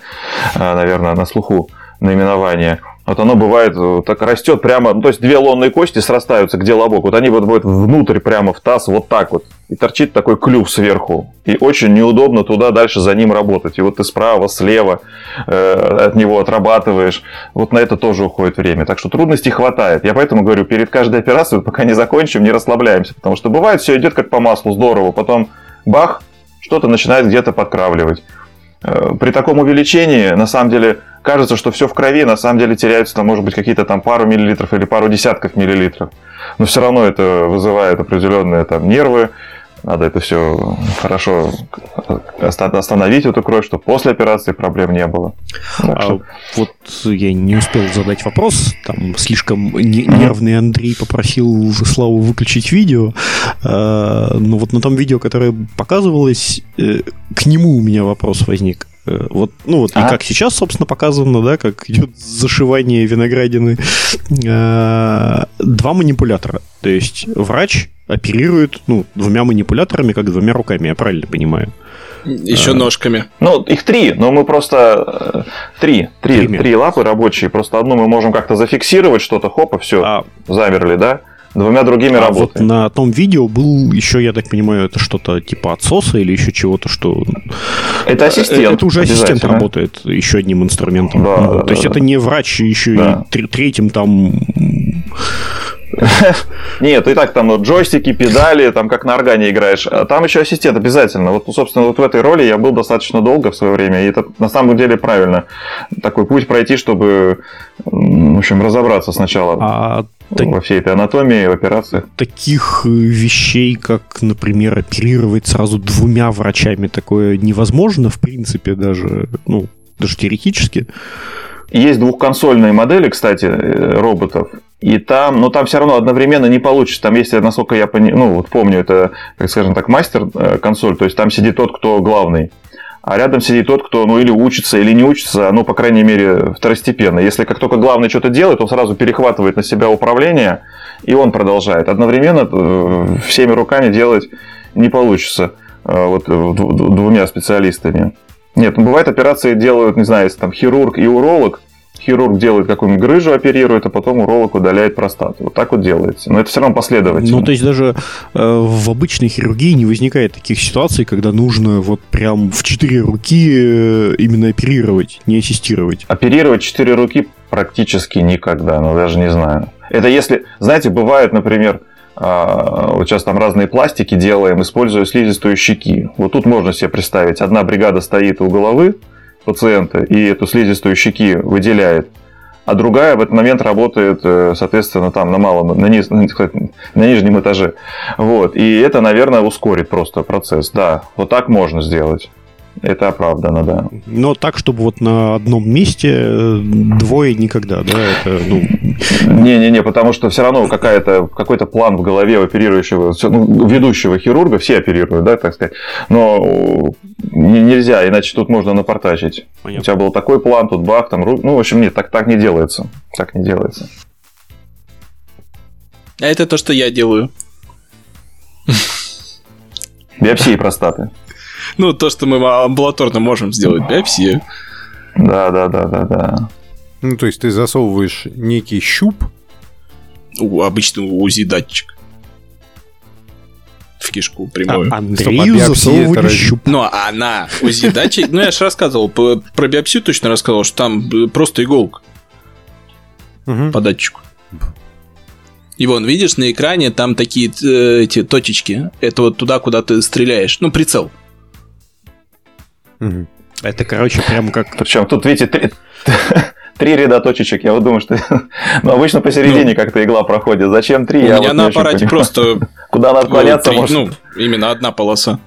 а, наверное, на слуху наименование – вот оно бывает, э, так растет прямо, ну, то есть две лонные кости срастаются, где лобок. Вот они вот будут внутрь прямо в таз, вот так вот. И торчит такой клюв сверху. И очень неудобно туда дальше за ним работать. И вот ты справа, слева э, от него отрабатываешь. Вот на это тоже уходит время. Так что трудностей хватает. Я поэтому говорю, перед каждой операцией, пока не закончим, не расслабляемся. Потому что бывает, все идет как по маслу, здорово. Потом бах, что-то начинает где-то подкравливать. Э, при таком увеличении, на самом деле, кажется, что все в крови, на самом деле теряются там, может быть, какие-то там пару миллилитров или пару десятков миллилитров. Но все равно это вызывает определенные там нервы, надо это все хорошо остановить, эту кровь, чтобы после операции проблем не было. А что... Вот я не успел задать вопрос. Там слишком нервный Андрей попросил Славу выключить видео. А, но вот на том видео, которое показывалось, э, к нему у меня вопрос возник. Э, вот, ну вот, а? и как сейчас, собственно, показано, да, как идет зашивание виноградины. А, два манипулятора. То есть врач оперирует, ну, двумя манипуляторами, как двумя руками, я правильно понимаю? Еще а, ножками. Ну, их три, но мы просто... Э, три. Три, три лапы рабочие. Просто одну мы можем как-то зафиксировать что-то, хоп, и все, а... замерли, да? Двумя другими а работаем. Вот на том видео был еще, я так понимаю, это что-то типа отсоса или еще чего-то, что... Это ассистент. Это уже ассистент работает еще одним инструментом. Да, ну, да, то да, есть да. это не врач еще да. и третьим там нет, и так там джойстики, педали, там как на органе играешь. А там еще ассистент обязательно. Вот, собственно, вот в этой роли я был достаточно долго в свое время, и это на самом деле правильно. Такой путь пройти, чтобы, в общем, разобраться сначала а во всей этой анатомии, в операции. Таких э, вещей, как, например, оперировать сразу двумя врачами, такое невозможно, в принципе, даже, ну, даже теоретически. Есть двухконсольные модели, кстати, э, роботов. И там, но там все равно одновременно не получится. Там есть, насколько я пони, ну, вот помню, это, как скажем так, мастер э, консоль. То есть там сидит тот, кто главный. А рядом сидит тот, кто, ну, или учится, или не учится, ну, по крайней мере, второстепенно. Если как только главный что-то делает, он сразу перехватывает на себя управление, и он продолжает. Одновременно э, всеми руками делать не получится вот двумя специалистами. Нет, ну бывает операции делают, не знаю, если там хирург и уролог, хирург делает какую-нибудь грыжу, оперирует, а потом уролог удаляет простату. Вот так вот делается. Но это все равно последовательно. Ну, то есть даже э, в обычной хирургии не возникает таких ситуаций, когда нужно вот прям в четыре руки э, именно оперировать, не ассистировать. Оперировать четыре руки практически никогда, но даже не знаю. Это если, знаете, бывает, например, а, вот сейчас там разные пластики делаем, используя слизистую щеки. Вот тут можно себе представить, одна бригада стоит у головы пациента и эту слизистую щеки выделяет, а другая в этот момент работает, э, соответственно, там на малом, на, низ, на нижнем этаже. Вот. И это, наверное, ускорит просто процесс. Да, вот так можно сделать. Это оправдано, да. Но так, чтобы вот на одном месте э, двое никогда, да? Это, ну... Не-не-не, потому что все равно какая-то, какой-то план в голове оперирующего, ну, ведущего хирурга, все оперируют, да, так сказать. Но нельзя, иначе тут можно напортачить. Понятно. У тебя был такой план, тут бах, там, ну, в общем, нет, так, так не делается. Так не делается. А это то, что я делаю. Биопсии простаты. Ну, то, что мы амбулаторно можем сделать биопсию. Да, да, да, да, да. Ну, то есть ты засовываешь некий щуп. У, обычный УЗИ датчик. В кишку прямую. А, Андрею засовывали щуп. Ну, а на УЗИ датчик... Ну, я же рассказывал, про биопсию точно рассказывал, что там просто иголка. По датчику. И вон, видишь, на экране там такие э, эти точечки. Это вот туда, куда ты стреляешь. Ну, прицел. Это, короче, прям как... Причем тут, видите, три, три ряда точечек. Я вот думаю, что ну, обычно посередине ну, как-то игла проходит. Зачем три? У я меня вот на аппарате просто... Куда надо отклоняться? Ну, три, ну, именно одна полоса.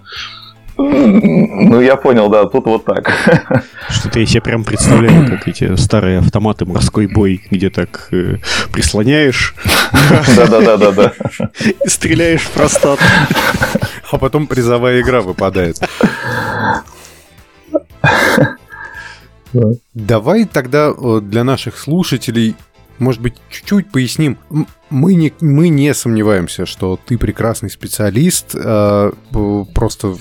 Ну, я понял, да, тут вот так. Что-то я себе прям представляю, как эти старые автоматы морской бой, где так э, прислоняешь. Да-да-да-да-да. И стреляешь в простат. А потом призовая игра выпадает. Давай тогда для наших слушателей может быть, чуть-чуть поясним. Мы не, мы не сомневаемся, что ты прекрасный специалист, э, просто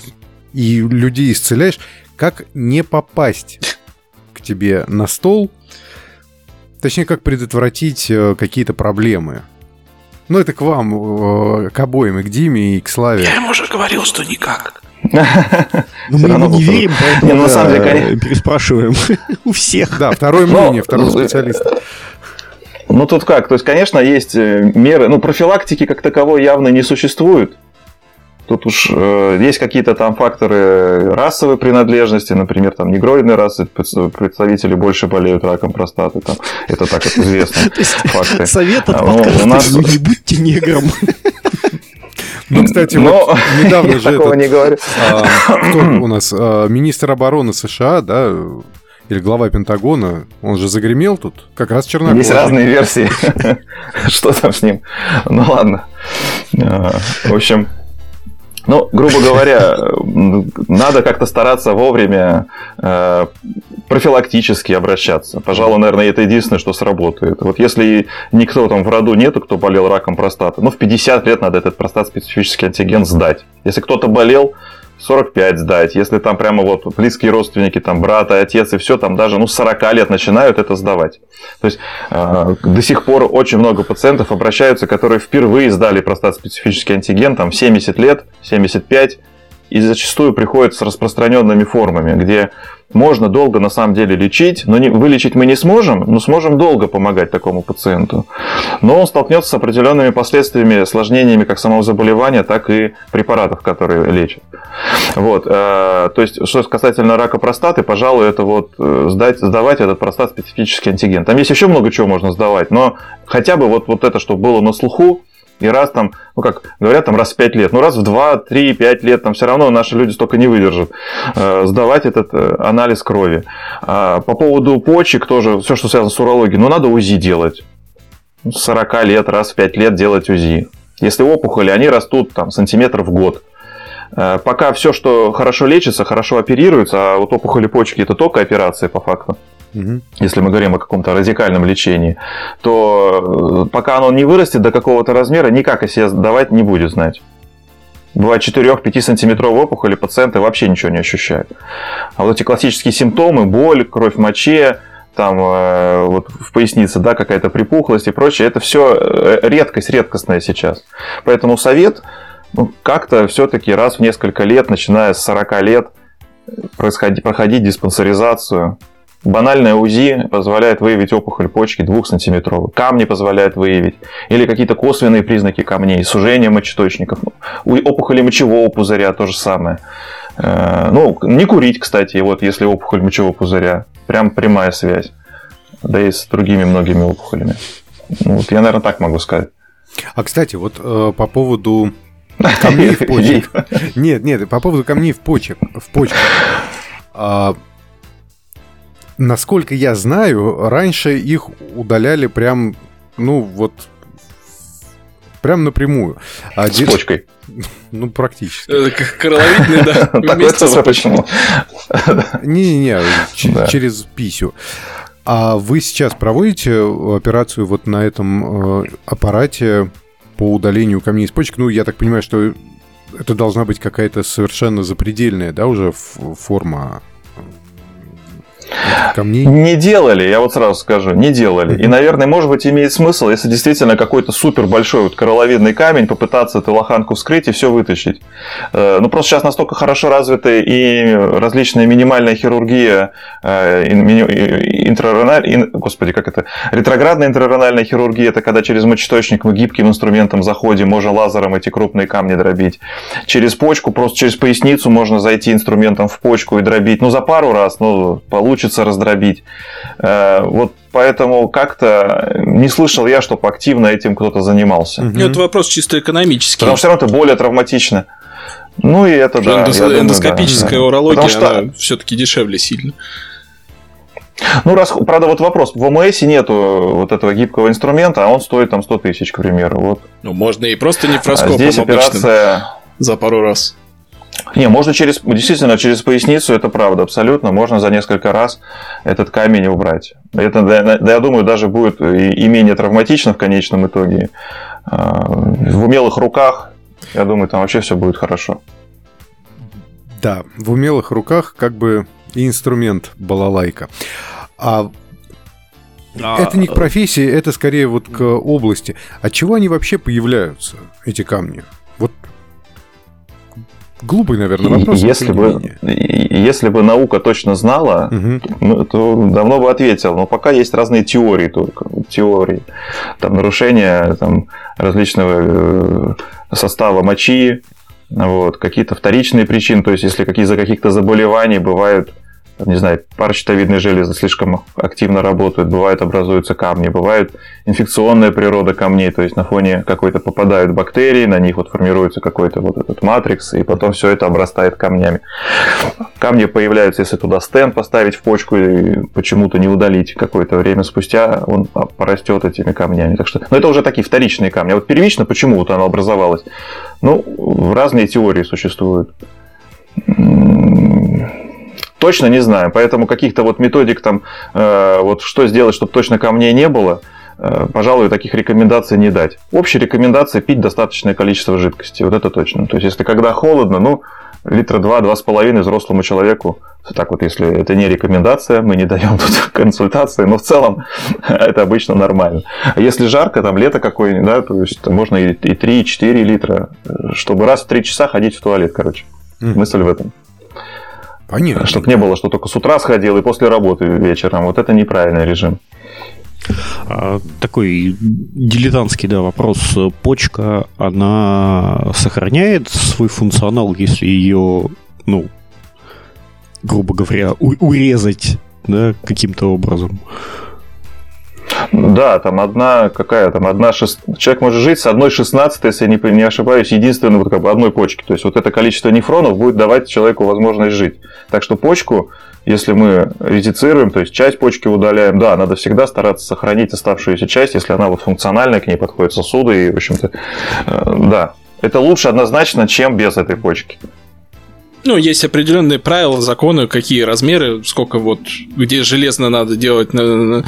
и людей исцеляешь, как не попасть к тебе на стол, точнее, как предотвратить э, какие-то проблемы. Ну, это к вам, к обоим, и к Диме, и к Славе. Я ему уже говорил, что никак. Ну, мы ему не верим, поэтому на самом деле, переспрашиваем у всех. Да, второе мнение, второго специалиста. Ну, тут как? То есть, конечно, есть э, меры. Ну, профилактики как таковой явно не существует. Тут уж э, есть какие-то там факторы расовой принадлежности, например, там негроидные расы, представители больше болеют раком простаты, там, это так это известно. Факты. Совет от а, ну, не будьте негром. Ну, кстати, Но вот недавно же такого этот, не говорю. А, кто у нас? А, министр обороны США, да, или глава Пентагона, он же загремел тут, как раз Черногория. Есть разные версии, что там с ним. Ну ладно. А, в общем, ну, грубо говоря, надо как-то стараться вовремя э, профилактически обращаться. Пожалуй, наверное, это единственное, что сработает. Вот если никто там в роду нету, кто болел раком простаты, ну, в 50 лет надо этот простат-специфический антиген сдать. Если кто-то болел, 45 сдать. Если там прямо вот близкие родственники, там брат, отец и все, там даже ну, с 40 лет начинают это сдавать. То есть э, до сих пор очень много пациентов обращаются, которые впервые сдали простат-специфический антиген, там 70 лет, 75, и зачастую приходят с распространенными формами, где можно долго на самом деле лечить, но не, вылечить мы не сможем, но сможем долго помогать такому пациенту. Но он столкнется с определенными последствиями, осложнениями как самого заболевания, так и препаратов, которые лечат. Вот, э, то есть, что касательно рака простаты, пожалуй, это вот э, сдать, сдавать этот простат специфический антиген. Там есть еще много чего можно сдавать, но хотя бы вот, вот это, что было на слуху, и раз там, ну как говорят, там раз в 5 лет, ну раз в 2, 3, 5 лет, там все равно наши люди столько не выдержат э, сдавать этот э, анализ крови. А по поводу почек тоже, все, что связано с урологией, ну надо УЗИ делать. 40 лет, раз в 5 лет делать УЗИ. Если опухоли, они растут там сантиметров в год. Э, пока все, что хорошо лечится, хорошо оперируется, а вот опухоли почки это только операция по факту угу. если мы говорим о каком-то радикальном лечении, то э, пока оно не вырастет до какого-то размера, никак о себе давать не будет знать. Бывает 4-5 сантиметровые опухоли, пациенты вообще ничего не ощущают. А вот эти классические симптомы, боль, кровь в моче, там э, вот в пояснице, да, какая-то припухлость и прочее, это все э, редкость, редкостная сейчас. Поэтому совет ну, как-то все-таки раз в несколько лет, начиная с 40 лет, проходить диспансеризацию, Банальное УЗИ позволяет выявить опухоль почки 2-сантиметровую. Камни позволяют выявить. Или какие-то косвенные признаки камней. Сужение мочеточников. У опухоли мочевого пузыря то же самое. Э, ну, не курить, кстати, вот если опухоль мочевого пузыря. Прям прямая связь. Да и с другими многими опухолями. Ну, вот я, наверное, так могу сказать. А, кстати, вот э, по поводу камней в почек. Нет, нет, по поводу камней в почек. В почках. Насколько я знаю, раньше их удаляли прям, ну вот, прям напрямую. А С почкой. Ну, практически. Как короловидный, да. Такой почему? Не-не-не, через писю. А вы сейчас проводите операцию вот на этом э, аппарате по удалению камней из почек? Ну, я так понимаю, что это должна быть какая-то совершенно запредельная, да, уже форма камней? Не делали, я вот сразу скажу, не делали. И, наверное, может быть, имеет смысл, если действительно какой-то супер большой вот короловидный камень, попытаться эту лоханку вскрыть и все вытащить. Э, ну, просто сейчас настолько хорошо развиты и различная минимальная хирургия, э, интрарональная, господи, как это, ретроградная интрарональная хирургия, это когда через мочеточник мы гибким инструментом заходим, можно лазером эти крупные камни дробить. Через почку, просто через поясницу можно зайти инструментом в почку и дробить. Ну, за пару раз, ну, получится раздробить. Э, вот поэтому как-то не слышал я, чтобы активно этим кто-то занимался. Угу. Это вопрос чисто экономический. Потому что все равно это более травматично. Ну и это да. Эндос... Эндоскопическая думаю, да. урология, что... она все-таки дешевле сильно. Ну, раз, правда, вот вопрос. В ОМС нету вот этого гибкого инструмента, а он стоит там 100 тысяч, к примеру. Вот. Ну, можно и просто нефроскопом а здесь операция... за пару раз. Не, можно через, действительно, через поясницу, это правда, абсолютно. Можно за несколько раз этот камень убрать. Это, да, я думаю, даже будет и менее травматично в конечном итоге. А, в умелых руках, я думаю, там вообще все будет хорошо. Да, в умелых руках как бы и инструмент балалайка. А а, это не к профессии, это скорее вот к области. От чего они вообще появляются, эти камни? Глупый, наверное, вопрос. Если бы, если бы наука точно знала, угу. то давно бы ответил. Но пока есть разные теории только. Теории. Там нарушения там, различного э, состава мочи, вот, какие-то вторичные причины. То есть, если какие за каких-то заболеваний бывают не знаю, паращитовидные железы слишком активно работают, бывает образуются камни, бывает инфекционная природа камней, то есть на фоне какой-то попадают бактерии, на них вот формируется какой-то вот этот матрикс, и потом все это обрастает камнями. Камни появляются, если туда стенд поставить в почку и почему-то не удалить какое-то время спустя, он порастет этими камнями. Так что, но это уже такие вторичные камни. А вот первично почему вот оно образовалось? Ну, разные теории существуют Точно не знаю. Поэтому каких-то вот методик там, э, вот что сделать, чтобы точно камней не было, э, пожалуй, таких рекомендаций не дать. Общая рекомендация пить достаточное количество жидкости. Вот это точно. То есть, если когда холодно, ну, литра два, два с половиной взрослому человеку. Так вот, если это не рекомендация, мы не даем тут консультации, но в целом это обычно нормально. А если жарко, там лето какое-нибудь, да, то есть можно и 3, и 4 литра, э, чтобы раз в 3 часа ходить в туалет, короче. Мысль в этом. Понятно. Чтобы не было, что только с утра сходил и после работы вечером. Вот это неправильный режим. А, такой дилетантский да, вопрос. Почка, она сохраняет свой функционал, если ее, ну, грубо говоря, урезать да, каким-то образом? Да, там одна, какая там, одна шест... человек может жить с одной шестнадцатой, если я не, не ошибаюсь, единственной вот как бы одной почки. То есть вот это количество нефронов будет давать человеку возможность жить. Так что почку, если мы редицируем, то есть часть почки удаляем, да, надо всегда стараться сохранить оставшуюся часть, если она вот функциональная, к ней подходят сосуды, и, в общем-то, э, да. Это лучше однозначно, чем без этой почки. Ну, есть определенные правила, законы, какие размеры, сколько вот, где железно надо делать на, на,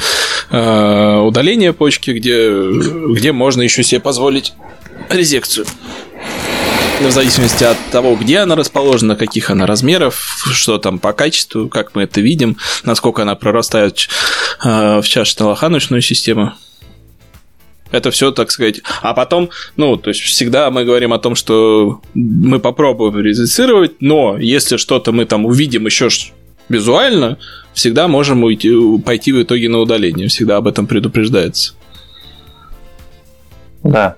э, удаление почки, где, где можно еще себе позволить резекцию. В зависимости от того, где она расположена, каких она размеров, что там по качеству, как мы это видим, насколько она прорастает э, в чашечно-лоханочную систему. Это все, так сказать. А потом, ну, то есть всегда мы говорим о том, что мы попробуем резицировать, но если что-то мы там увидим еще визуально, всегда можем уйти, пойти в итоге на удаление. Всегда об этом предупреждается. Да.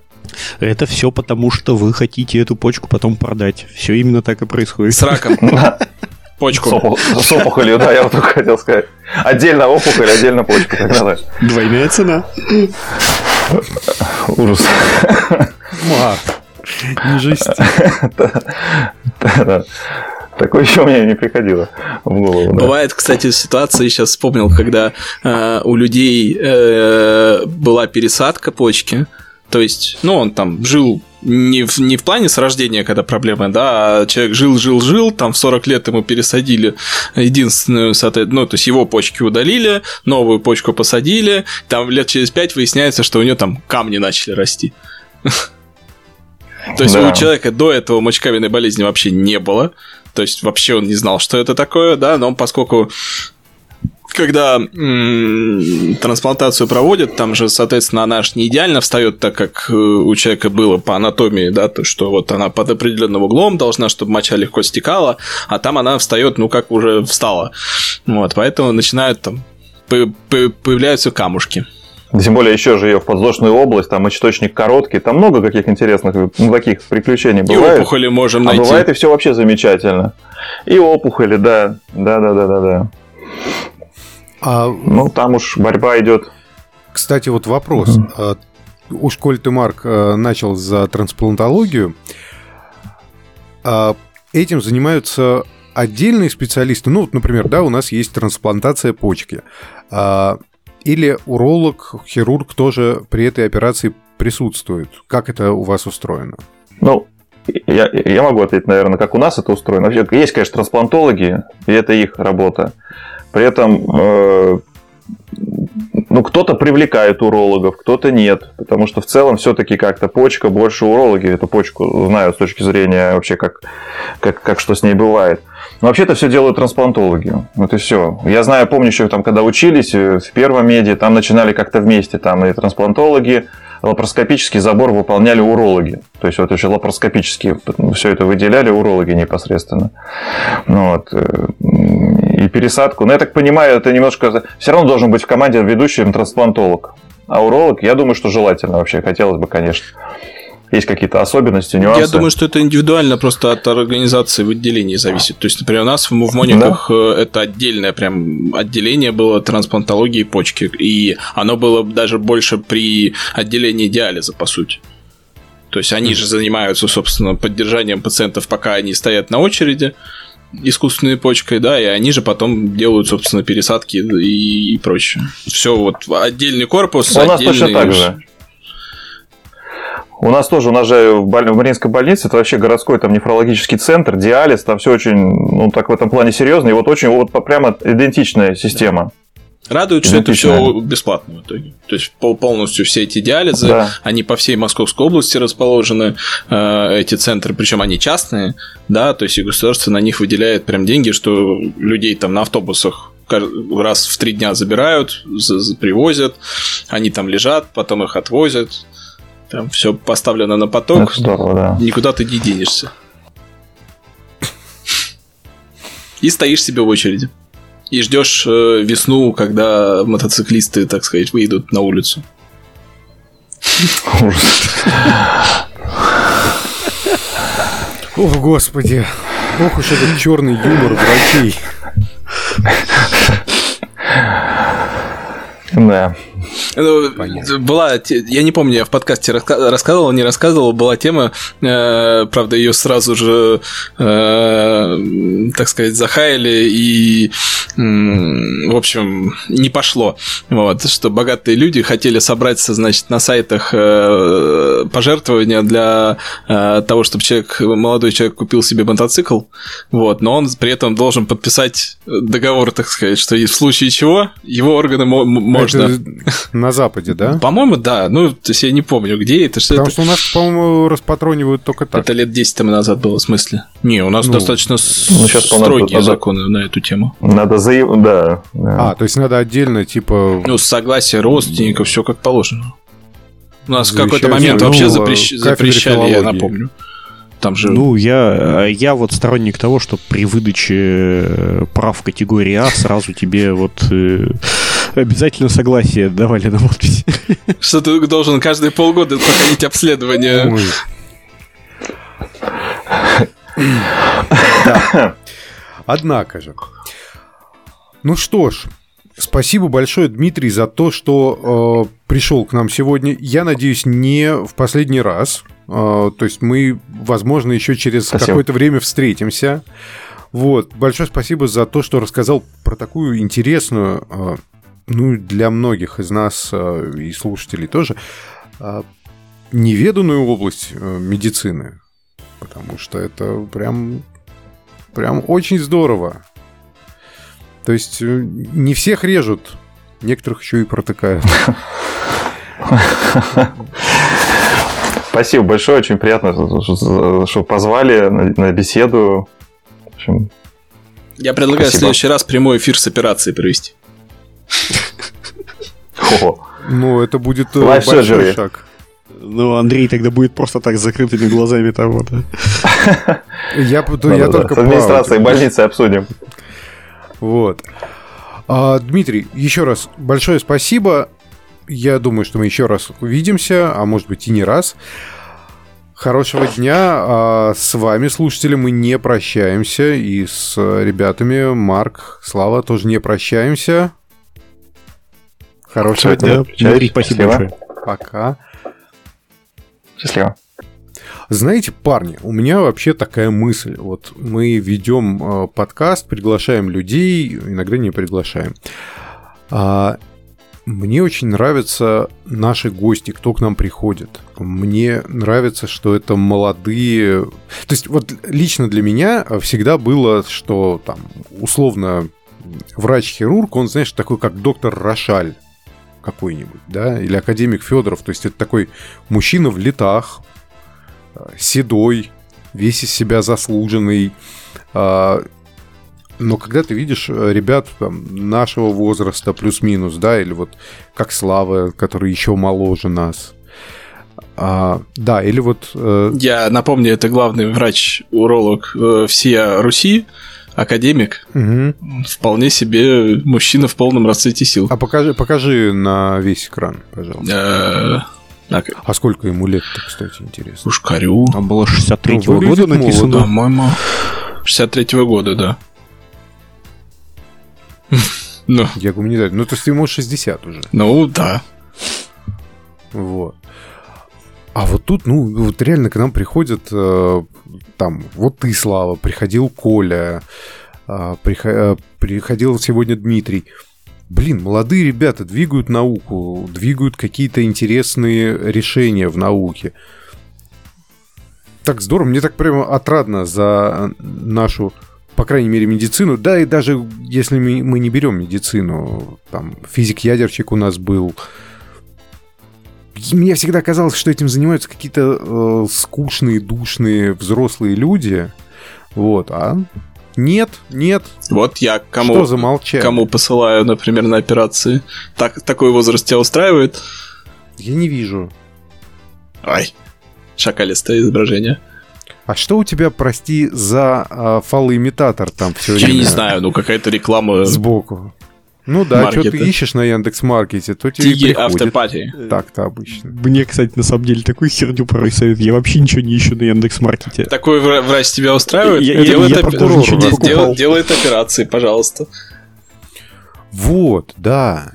Это все потому, что вы хотите эту почку потом продать. Все именно так и происходит. С раком. Почку. С опухолью, да, я вот только хотел сказать. Отдельно опухоль, отдельно почку. Тогда Двойная цена. Ужас. Мат. Не жести. Такое еще мне не приходило в голову. Да. Бывает, кстати, ситуация, сейчас вспомнил, когда э, у людей э, была пересадка почки, то есть, ну, он там жил не в, не в плане с рождения, когда проблемы, да, а человек жил, жил, жил, там в 40 лет ему пересадили единственную, ну, то есть его почки удалили, новую почку посадили, там лет через 5 выясняется, что у него там камни начали расти. То есть у человека до этого мочекаменной болезни вообще не было, то есть вообще он не знал, что это такое, да, но поскольку когда м- трансплантацию проводят, там же, соответственно, она же не идеально встает, так как э, у человека было по анатомии, да, то, что вот она под определенным углом должна, чтобы моча легко стекала, а там она встает, ну, как уже встала. Вот, поэтому начинают там появляются камушки. Тем более еще же ее в подвздошную область, там мочеточник короткий, там много каких интересных ну, таких приключений бывает. И опухоли можем а найти. А бывает и все вообще замечательно. И опухоли, да, да, да, да, да, да. А... Ну, там уж борьба идет. Кстати, вот вопрос. Угу. Уж коль ты, Марк, э, начал за трансплантологию, а этим занимаются отдельные специалисты. Ну, вот, например, да, у нас есть трансплантация почки. Или уролог, хирург тоже при этой операции присутствует? Как это у вас устроено? Ну, я, я могу ответить, наверное, как у нас это устроено. Вообще, есть, конечно, трансплантологи, и это их работа. При этом э, ну, кто-то привлекает урологов, кто-то нет. Потому что в целом все-таки как-то почка больше урологи эту почку знают с точки зрения вообще, как, как, как что с ней бывает. Но вообще-то все делают трансплантологи. Вот и все. Я знаю, помню еще там, когда учились э, в первом меди, там начинали как-то вместе. Там и трансплантологи, лапароскопический забор выполняли урологи. То есть вот еще лапароскопически все это выделяли урологи непосредственно. Ну, вот. И пересадку. Но я так понимаю, это немножко... Все равно должен быть в команде ведущий трансплантолог. А уролог, я думаю, что желательно вообще. Хотелось бы, конечно есть какие-то особенности, нюансы? Я думаю, что это индивидуально просто от организации в отделении зависит. То есть, например, у нас в Мониках да? Э, это отдельное прям отделение было трансплантологии почки, и оно было даже больше при отделении диализа, по сути. То есть они же занимаются, собственно, поддержанием пациентов, пока они стоят на очереди искусственной почкой, да, и они же потом делают, собственно, пересадки и, и прочее. Все вот отдельный корпус, У отдельный... нас точно так же. У нас тоже, у нас же в, в Мариинской больнице, это вообще городской там нефрологический центр, диализ, там все очень, ну, так в этом плане серьезно, и вот очень, вот прямо идентичная система. Радует, что это все бесплатно в итоге. То есть полностью все эти диализы, да. они по всей Московской области расположены, э, эти центры, причем они частные, да, то есть и государство на них выделяет прям деньги, что людей там на автобусах раз в три дня забирают, привозят, они там лежат, потом их отвозят, там все поставлено на поток. Это здорово, да. Никуда ты не денешься. И стоишь себе в очереди. И ждешь э, весну, когда мотоциклисты, так сказать, выйдут на улицу. Ох, господи. Ох уж этот черный юмор врачей. Да. Ну, была, я не помню, я в подкасте рассказывал, не рассказывал, была тема, э, правда, ее сразу же, э, так сказать, захаяли и, в общем, не пошло. Вот, что богатые люди хотели собрать, значит, на сайтах э, пожертвования для того, чтобы человек, молодой человек купил себе мотоцикл, вот, но он при этом должен подписать договор, так сказать, что в случае чего его органы можно... Это на Западе, да? По-моему, да. Ну, то есть я не помню, где это. Что Потому это... что у нас, по-моему, распатронивают только так. Это лет 10 тому назад было, в смысле? Не, у нас ну, достаточно ну, сейчас, строгие надо, законы на эту тему. Надо заявить, да, да. А, то есть надо отдельно, типа... Ну, согласие родственников, все как положено. У нас в какой-то момент вообще ну, запрещ... запрещали, я напомню. Там же... Ну, я, я вот сторонник того, что при выдаче э, прав категории А сразу тебе вот э, обязательно согласие давали на подпись. Что ты должен каждые полгода проходить обследование. Да. Однако же. Ну что ж, Спасибо большое, Дмитрий, за то, что э, пришел к нам сегодня. Я надеюсь, не в последний раз. Э, то есть мы, возможно, еще через какое-то время встретимся. Вот. Большое спасибо за то, что рассказал про такую интересную, э, ну, для многих из нас э, и слушателей тоже, э, неведанную область э, медицины. Потому что это прям, прям очень здорово. То есть не всех режут, некоторых еще и протыкают. Спасибо большое, очень приятно, что позвали на беседу. Я предлагаю Спасибо. в следующий раз прямой эфир с операцией провести. Ну, это будет э, большой шаг. Ну, Андрей тогда будет просто так с закрытыми глазами там вот. Я, я только С администрацией больницы обсудим. Вот. А, Дмитрий, еще раз большое спасибо. Я думаю, что мы еще раз увидимся, а может быть и не раз. Хорошего дня. А с вами, слушатели, мы не прощаемся. И с ребятами Марк, Слава тоже не прощаемся. Хорошего дня. Дмитрий, спасибо большое. Пока. Счастливо. Знаете, парни, у меня вообще такая мысль. Вот мы ведем э, подкаст, приглашаем людей, иногда не приглашаем. А, мне очень нравятся наши гости, кто к нам приходит. Мне нравится, что это молодые... То есть вот лично для меня всегда было, что там условно врач-хирург, он, знаешь, такой как доктор Рошаль какой-нибудь, да, или академик Федоров. То есть это такой мужчина в летах, э, седой, весь из себя заслуженный. А, но когда ты видишь э, ребят там, нашего возраста плюс-минус, да, или вот как Слава, который еще моложе нас, а, да, или вот... Э... Я напомню, это главный врач-уролог э, всей Руси, академик, угу. вполне себе мужчина в полном расцвете сил. А покажи, покажи на весь экран, пожалуйста. Э, а сколько ему лет-то, кстати, интересно? Ушкарю. Там было 63-го ну, года написано. По-моему, 63-го года, да. Ну. Я гуманитарий. Ну, то есть ему 60 уже. Ну, да. Вот. А вот тут, ну, вот реально к нам приходят, э, там, вот ты, Слава, приходил Коля, э, приход, э, приходил сегодня Дмитрий. Блин, молодые ребята двигают науку, двигают какие-то интересные решения в науке. Так здорово, мне так прямо отрадно за нашу, по крайней мере, медицину. Да, и даже если мы не берем медицину, там, физик-ядерчик у нас был, мне всегда казалось, что этим занимаются какие-то э, скучные, душные взрослые люди. Вот, а нет, нет. Вот я кому, что кому посылаю, например, на операции. Так, такой возраст тебя устраивает? Я не вижу. Ай, шакалистое изображение. А что у тебя, прости, за э, фалоимитатор там все Я не знаю, ну какая-то реклама сбоку. Ну да, что ты ищешь на Яндекс Маркете, то тебе Тиги автопати. Так-то обычно. Мне, кстати, на самом деле такую херню порой совет. Я вообще ничего не ищу на Яндекс Маркете. Такой врач тебя устраивает? Я, делает, я, я оп... делает, делает операции, пожалуйста. Вот, да.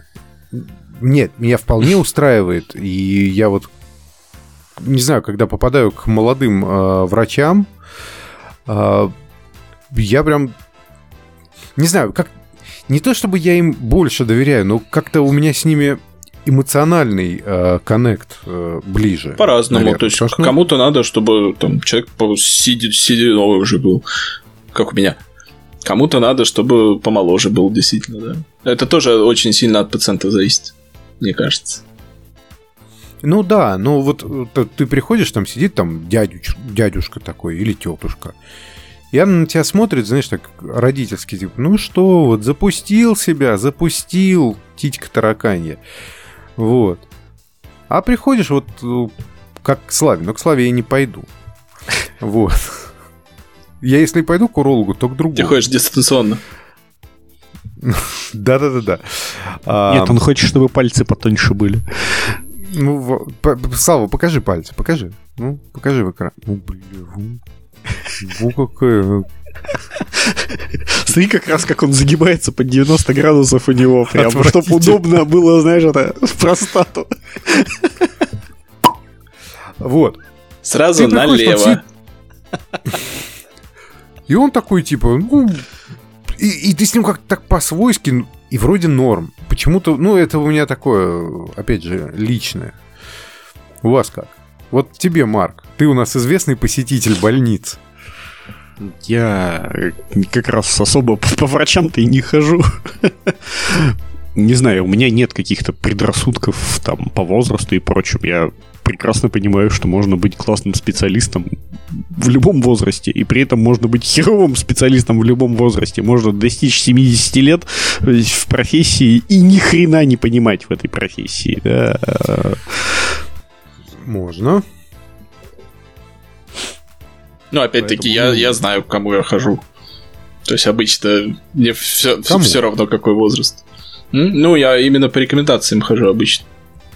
Нет, меня вполне устраивает. И я вот не знаю, когда попадаю к молодым э, врачам, э, я прям не знаю, как не то чтобы я им больше доверяю, но как-то у меня с ними эмоциональный э, коннект э, ближе. По-разному. То есть что... кому-то надо, чтобы там человек сидит, сединовый уже был, как у меня. Кому-то надо, чтобы помоложе был, действительно, да. Это тоже очень сильно от пациента зависит, мне кажется. Ну да, ну вот э, ты приходишь, там сидит там дядюш, дядюшка такой или тетушка. И она на тебя смотрит, знаешь, так родительски, типа, ну что, вот запустил себя, запустил, титька тараканья. Вот. А приходишь вот э, как к Славе, но к Славе я не пойду. Вот. Я если пойду к урологу, то к другому. Ты ходишь дистанционно. Да-да-да-да. Нет, он хочет, чтобы пальцы потоньше были. Ну, Слава, покажи пальцы, покажи. Ну, покажи в экран. Ну, блин. Ну какая... Ну. Смотри, как раз как он загибается под 90 градусов у него, прям, чтобы удобно было, знаешь, это в простату. Вот. Сразу налево. И он такой, типа, ну... И, и ты с ним как-то так по-свойски, и вроде норм. Почему-то, ну, это у меня такое, опять же, личное. У вас как? Вот тебе, Марк, ты у нас известный посетитель больниц. Я как раз особо по врачам-то и не хожу. Не знаю, у меня нет каких-то предрассудков там по возрасту и прочим. Я прекрасно понимаю, что можно быть классным специалистом в любом возрасте, и при этом можно быть херовым специалистом в любом возрасте. Можно достичь 70 лет в профессии и ни хрена не понимать в этой профессии. Да. Можно. Ну, опять-таки, я, я знаю, к кому я хожу. То есть обычно мне все, все равно какой возраст. Ну, я именно по рекомендациям хожу обычно.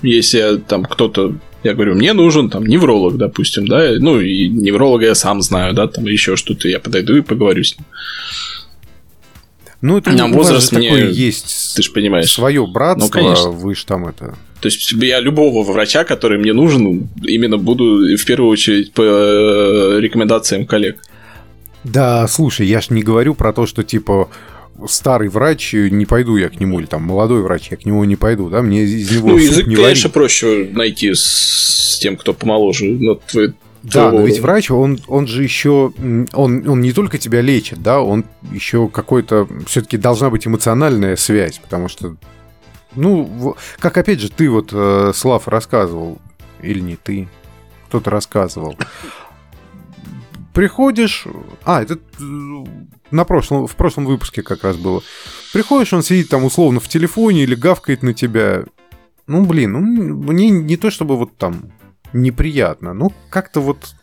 Если там кто-то, я говорю, мне нужен там невролог, допустим, да, ну и невролога я сам знаю, да, там еще что-то, я подойду и поговорю с ним. Ну, это Нам возраст мне... такой есть. Ты же понимаешь. Свое братство, ну, конечно. вы же там это. То есть я любого врача, который мне нужен, именно буду в первую очередь по э, рекомендациям коллег. Да, слушай, я ж не говорю про то, что типа старый врач, не пойду я к нему, или там молодой врач, я к нему не пойду, да, мне из него Ну, язык, не конечно, варить. проще найти с тем, кто помоложе. Но твой, да, но ведь врач, он, он же еще, он, он не только тебя лечит, да, он еще какой-то, все-таки должна быть эмоциональная связь, потому что, ну, как опять же ты вот, э, Слав, рассказывал, или не ты, кто-то рассказывал, приходишь... А, это э, на прошлом, в прошлом выпуске как раз было. Приходишь, он сидит там условно в телефоне или гавкает на тебя. Ну, блин, ну, мне не то чтобы вот там неприятно, ну, как-то вот...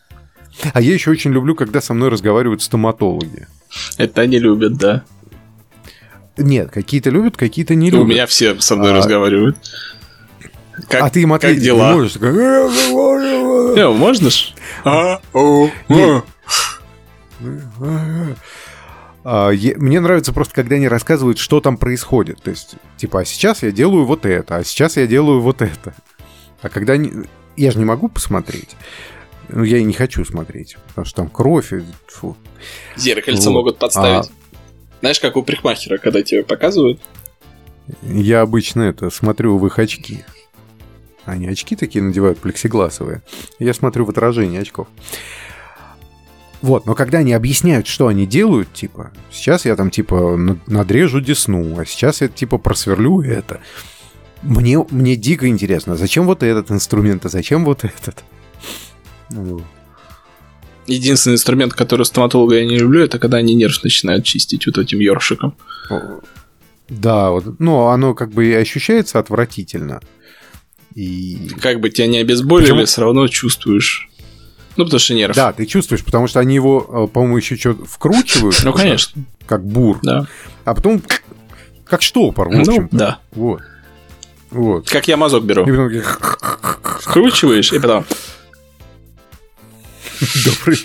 А я еще очень люблю, когда со мной разговаривают стоматологи. Это они любят, да. Нет, какие-то любят, какие-то не любят. У меня все со мной а... разговаривают. Как, а ты им ответить как дела? не можешь. Такой... Не, можно ж? А, о, о. А, мне нравится просто, когда они рассказывают, что там происходит. То есть, типа, а сейчас я делаю вот это, а сейчас я делаю вот это. А когда они... Я же не могу посмотреть. Ну, я и не хочу смотреть, потому что там кровь и... Фу. Зеркальца вот. могут подставить. А... Знаешь, как у прихмахера, когда тебе показывают? Я обычно это смотрю в их очки. Они очки такие надевают плексигласовые. Я смотрю в отражение очков. Вот, но когда они объясняют, что они делают, типа, сейчас я там, типа, надрежу десну, а сейчас я, типа, просверлю это. Мне, мне дико интересно, зачем вот этот инструмент, а зачем вот этот? Единственный инструмент, который стоматолога я не люблю, это когда они нерв начинают чистить вот этим ёршиком. Да, вот, ну, оно как бы и ощущается отвратительно. И... Как бы тебя не обезболили, Почему? все равно чувствуешь ну, потому что нерв. Да, ты чувствуешь, потому что они его, э, по-моему, еще что-то вкручивают. Ну, конечно. Как бур. Да. А потом как штопор, в общем. Ну, да. Вот. Вот. Как я мазок беру. И потом... Вкручиваешь, и потом... Добрый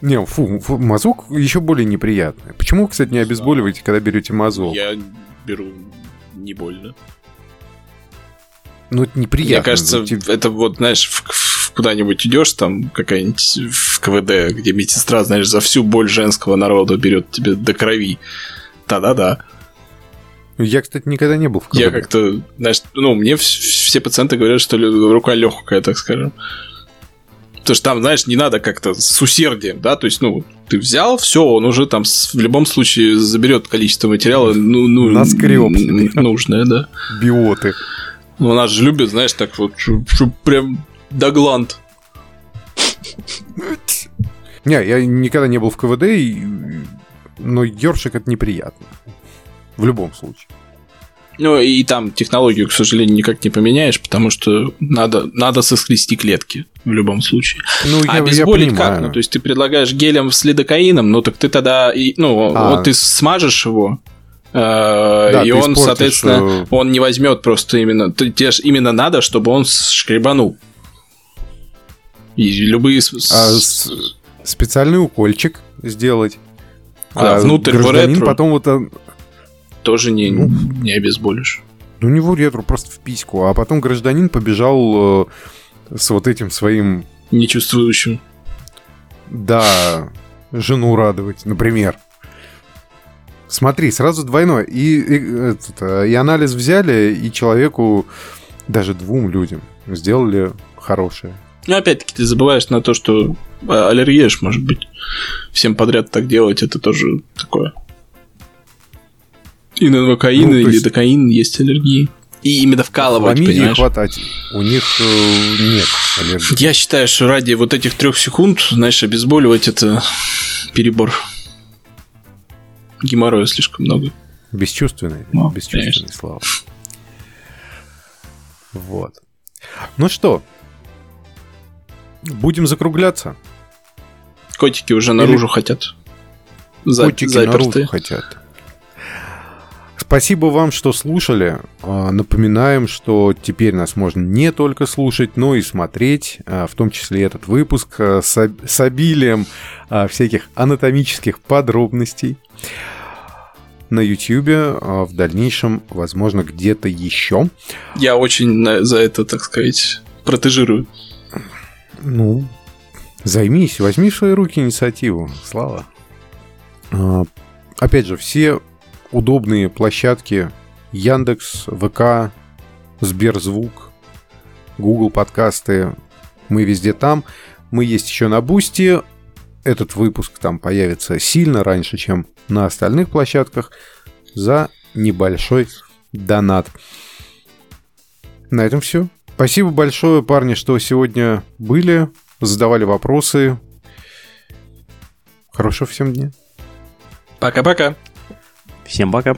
Не, фу, фу, мазок еще более неприятный. Почему, кстати, не обезболиваете, когда берете мазок? Я беру не больно. Ну, это неприятно. Мне кажется, это вот, знаешь, в, куда-нибудь идешь, там какая-нибудь в КВД, где медсестра, знаешь, за всю боль женского народа берет тебе до крови. Да-да-да. Я, кстати, никогда не был в КВД. Я как-то, знаешь, ну, мне все пациенты говорят, что рука легкая, так скажем. Потому что там, знаешь, не надо как-то с усердием, да, то есть, ну, ты взял, все, он уже там в любом случае заберет количество материала, ну, ну Наскреб. нужное, да. Биоты. Ну, нас же любят, знаешь, так вот, чтобы прям Дагланд. Не, я никогда не был в КВД, но ёршик это неприятно. В любом случае. Ну и там технологию, к сожалению, никак не поменяешь, потому что надо, надо соскрести клетки в любом случае. Ну, а я, обезболить я как? Ну, то есть ты предлагаешь гелем с лидокаином, ну так ты тогда, и, ну, а. вот ты смажешь его, э, да, и он, соответственно, э, он не возьмет просто именно, тебе же именно надо, чтобы он шкребанул. И любые... А специальный укольчик сделать. А, а внутрь в ретро... потом вот... Тоже не, ну, не обезболишь. Ну, не в ретро, просто в письку. А потом гражданин побежал э, с вот этим своим... Нечувствующим. Да, жену радовать, например. Смотри, сразу двойное. И, и, этот, э, и анализ взяли, и человеку, даже двум людям, сделали хорошее. Ну, опять-таки, ты забываешь на то, что а, аллергия может быть. Всем подряд так делать, это тоже такое. И на новокаин, ну, и есть... лидокаин есть аллергии. И именно вкалывать, Хламидии понимаешь? хватать. У них э, нет аллергии. Я считаю, что ради вот этих трех секунд, знаешь, обезболивать это перебор. Геморроя слишком много. Бесчувственный. Ну, бесчувственный, конечно. слава. Вот. Ну что, будем закругляться. Котики уже наружу Или... хотят. За... Котики заперты. наружу хотят. Спасибо вам, что слушали. А, напоминаем, что теперь нас можно не только слушать, но и смотреть, а, в том числе этот выпуск а, с обилием всяких анатомических подробностей на YouTube, в дальнейшем, возможно, где-то еще. Я очень за это, так сказать, протежирую. Ну, займись, возьми в свои руки инициативу. Слава. Опять же, все удобные площадки Яндекс, ВК, Сберзвук, Google подкасты. Мы везде там. Мы есть еще на Boosty. Этот выпуск там появится сильно раньше, чем на остальных площадках за небольшой донат. На этом все. Спасибо большое, парни, что сегодня были, задавали вопросы. Хорошего всем дня. Пока-пока. Всем пока.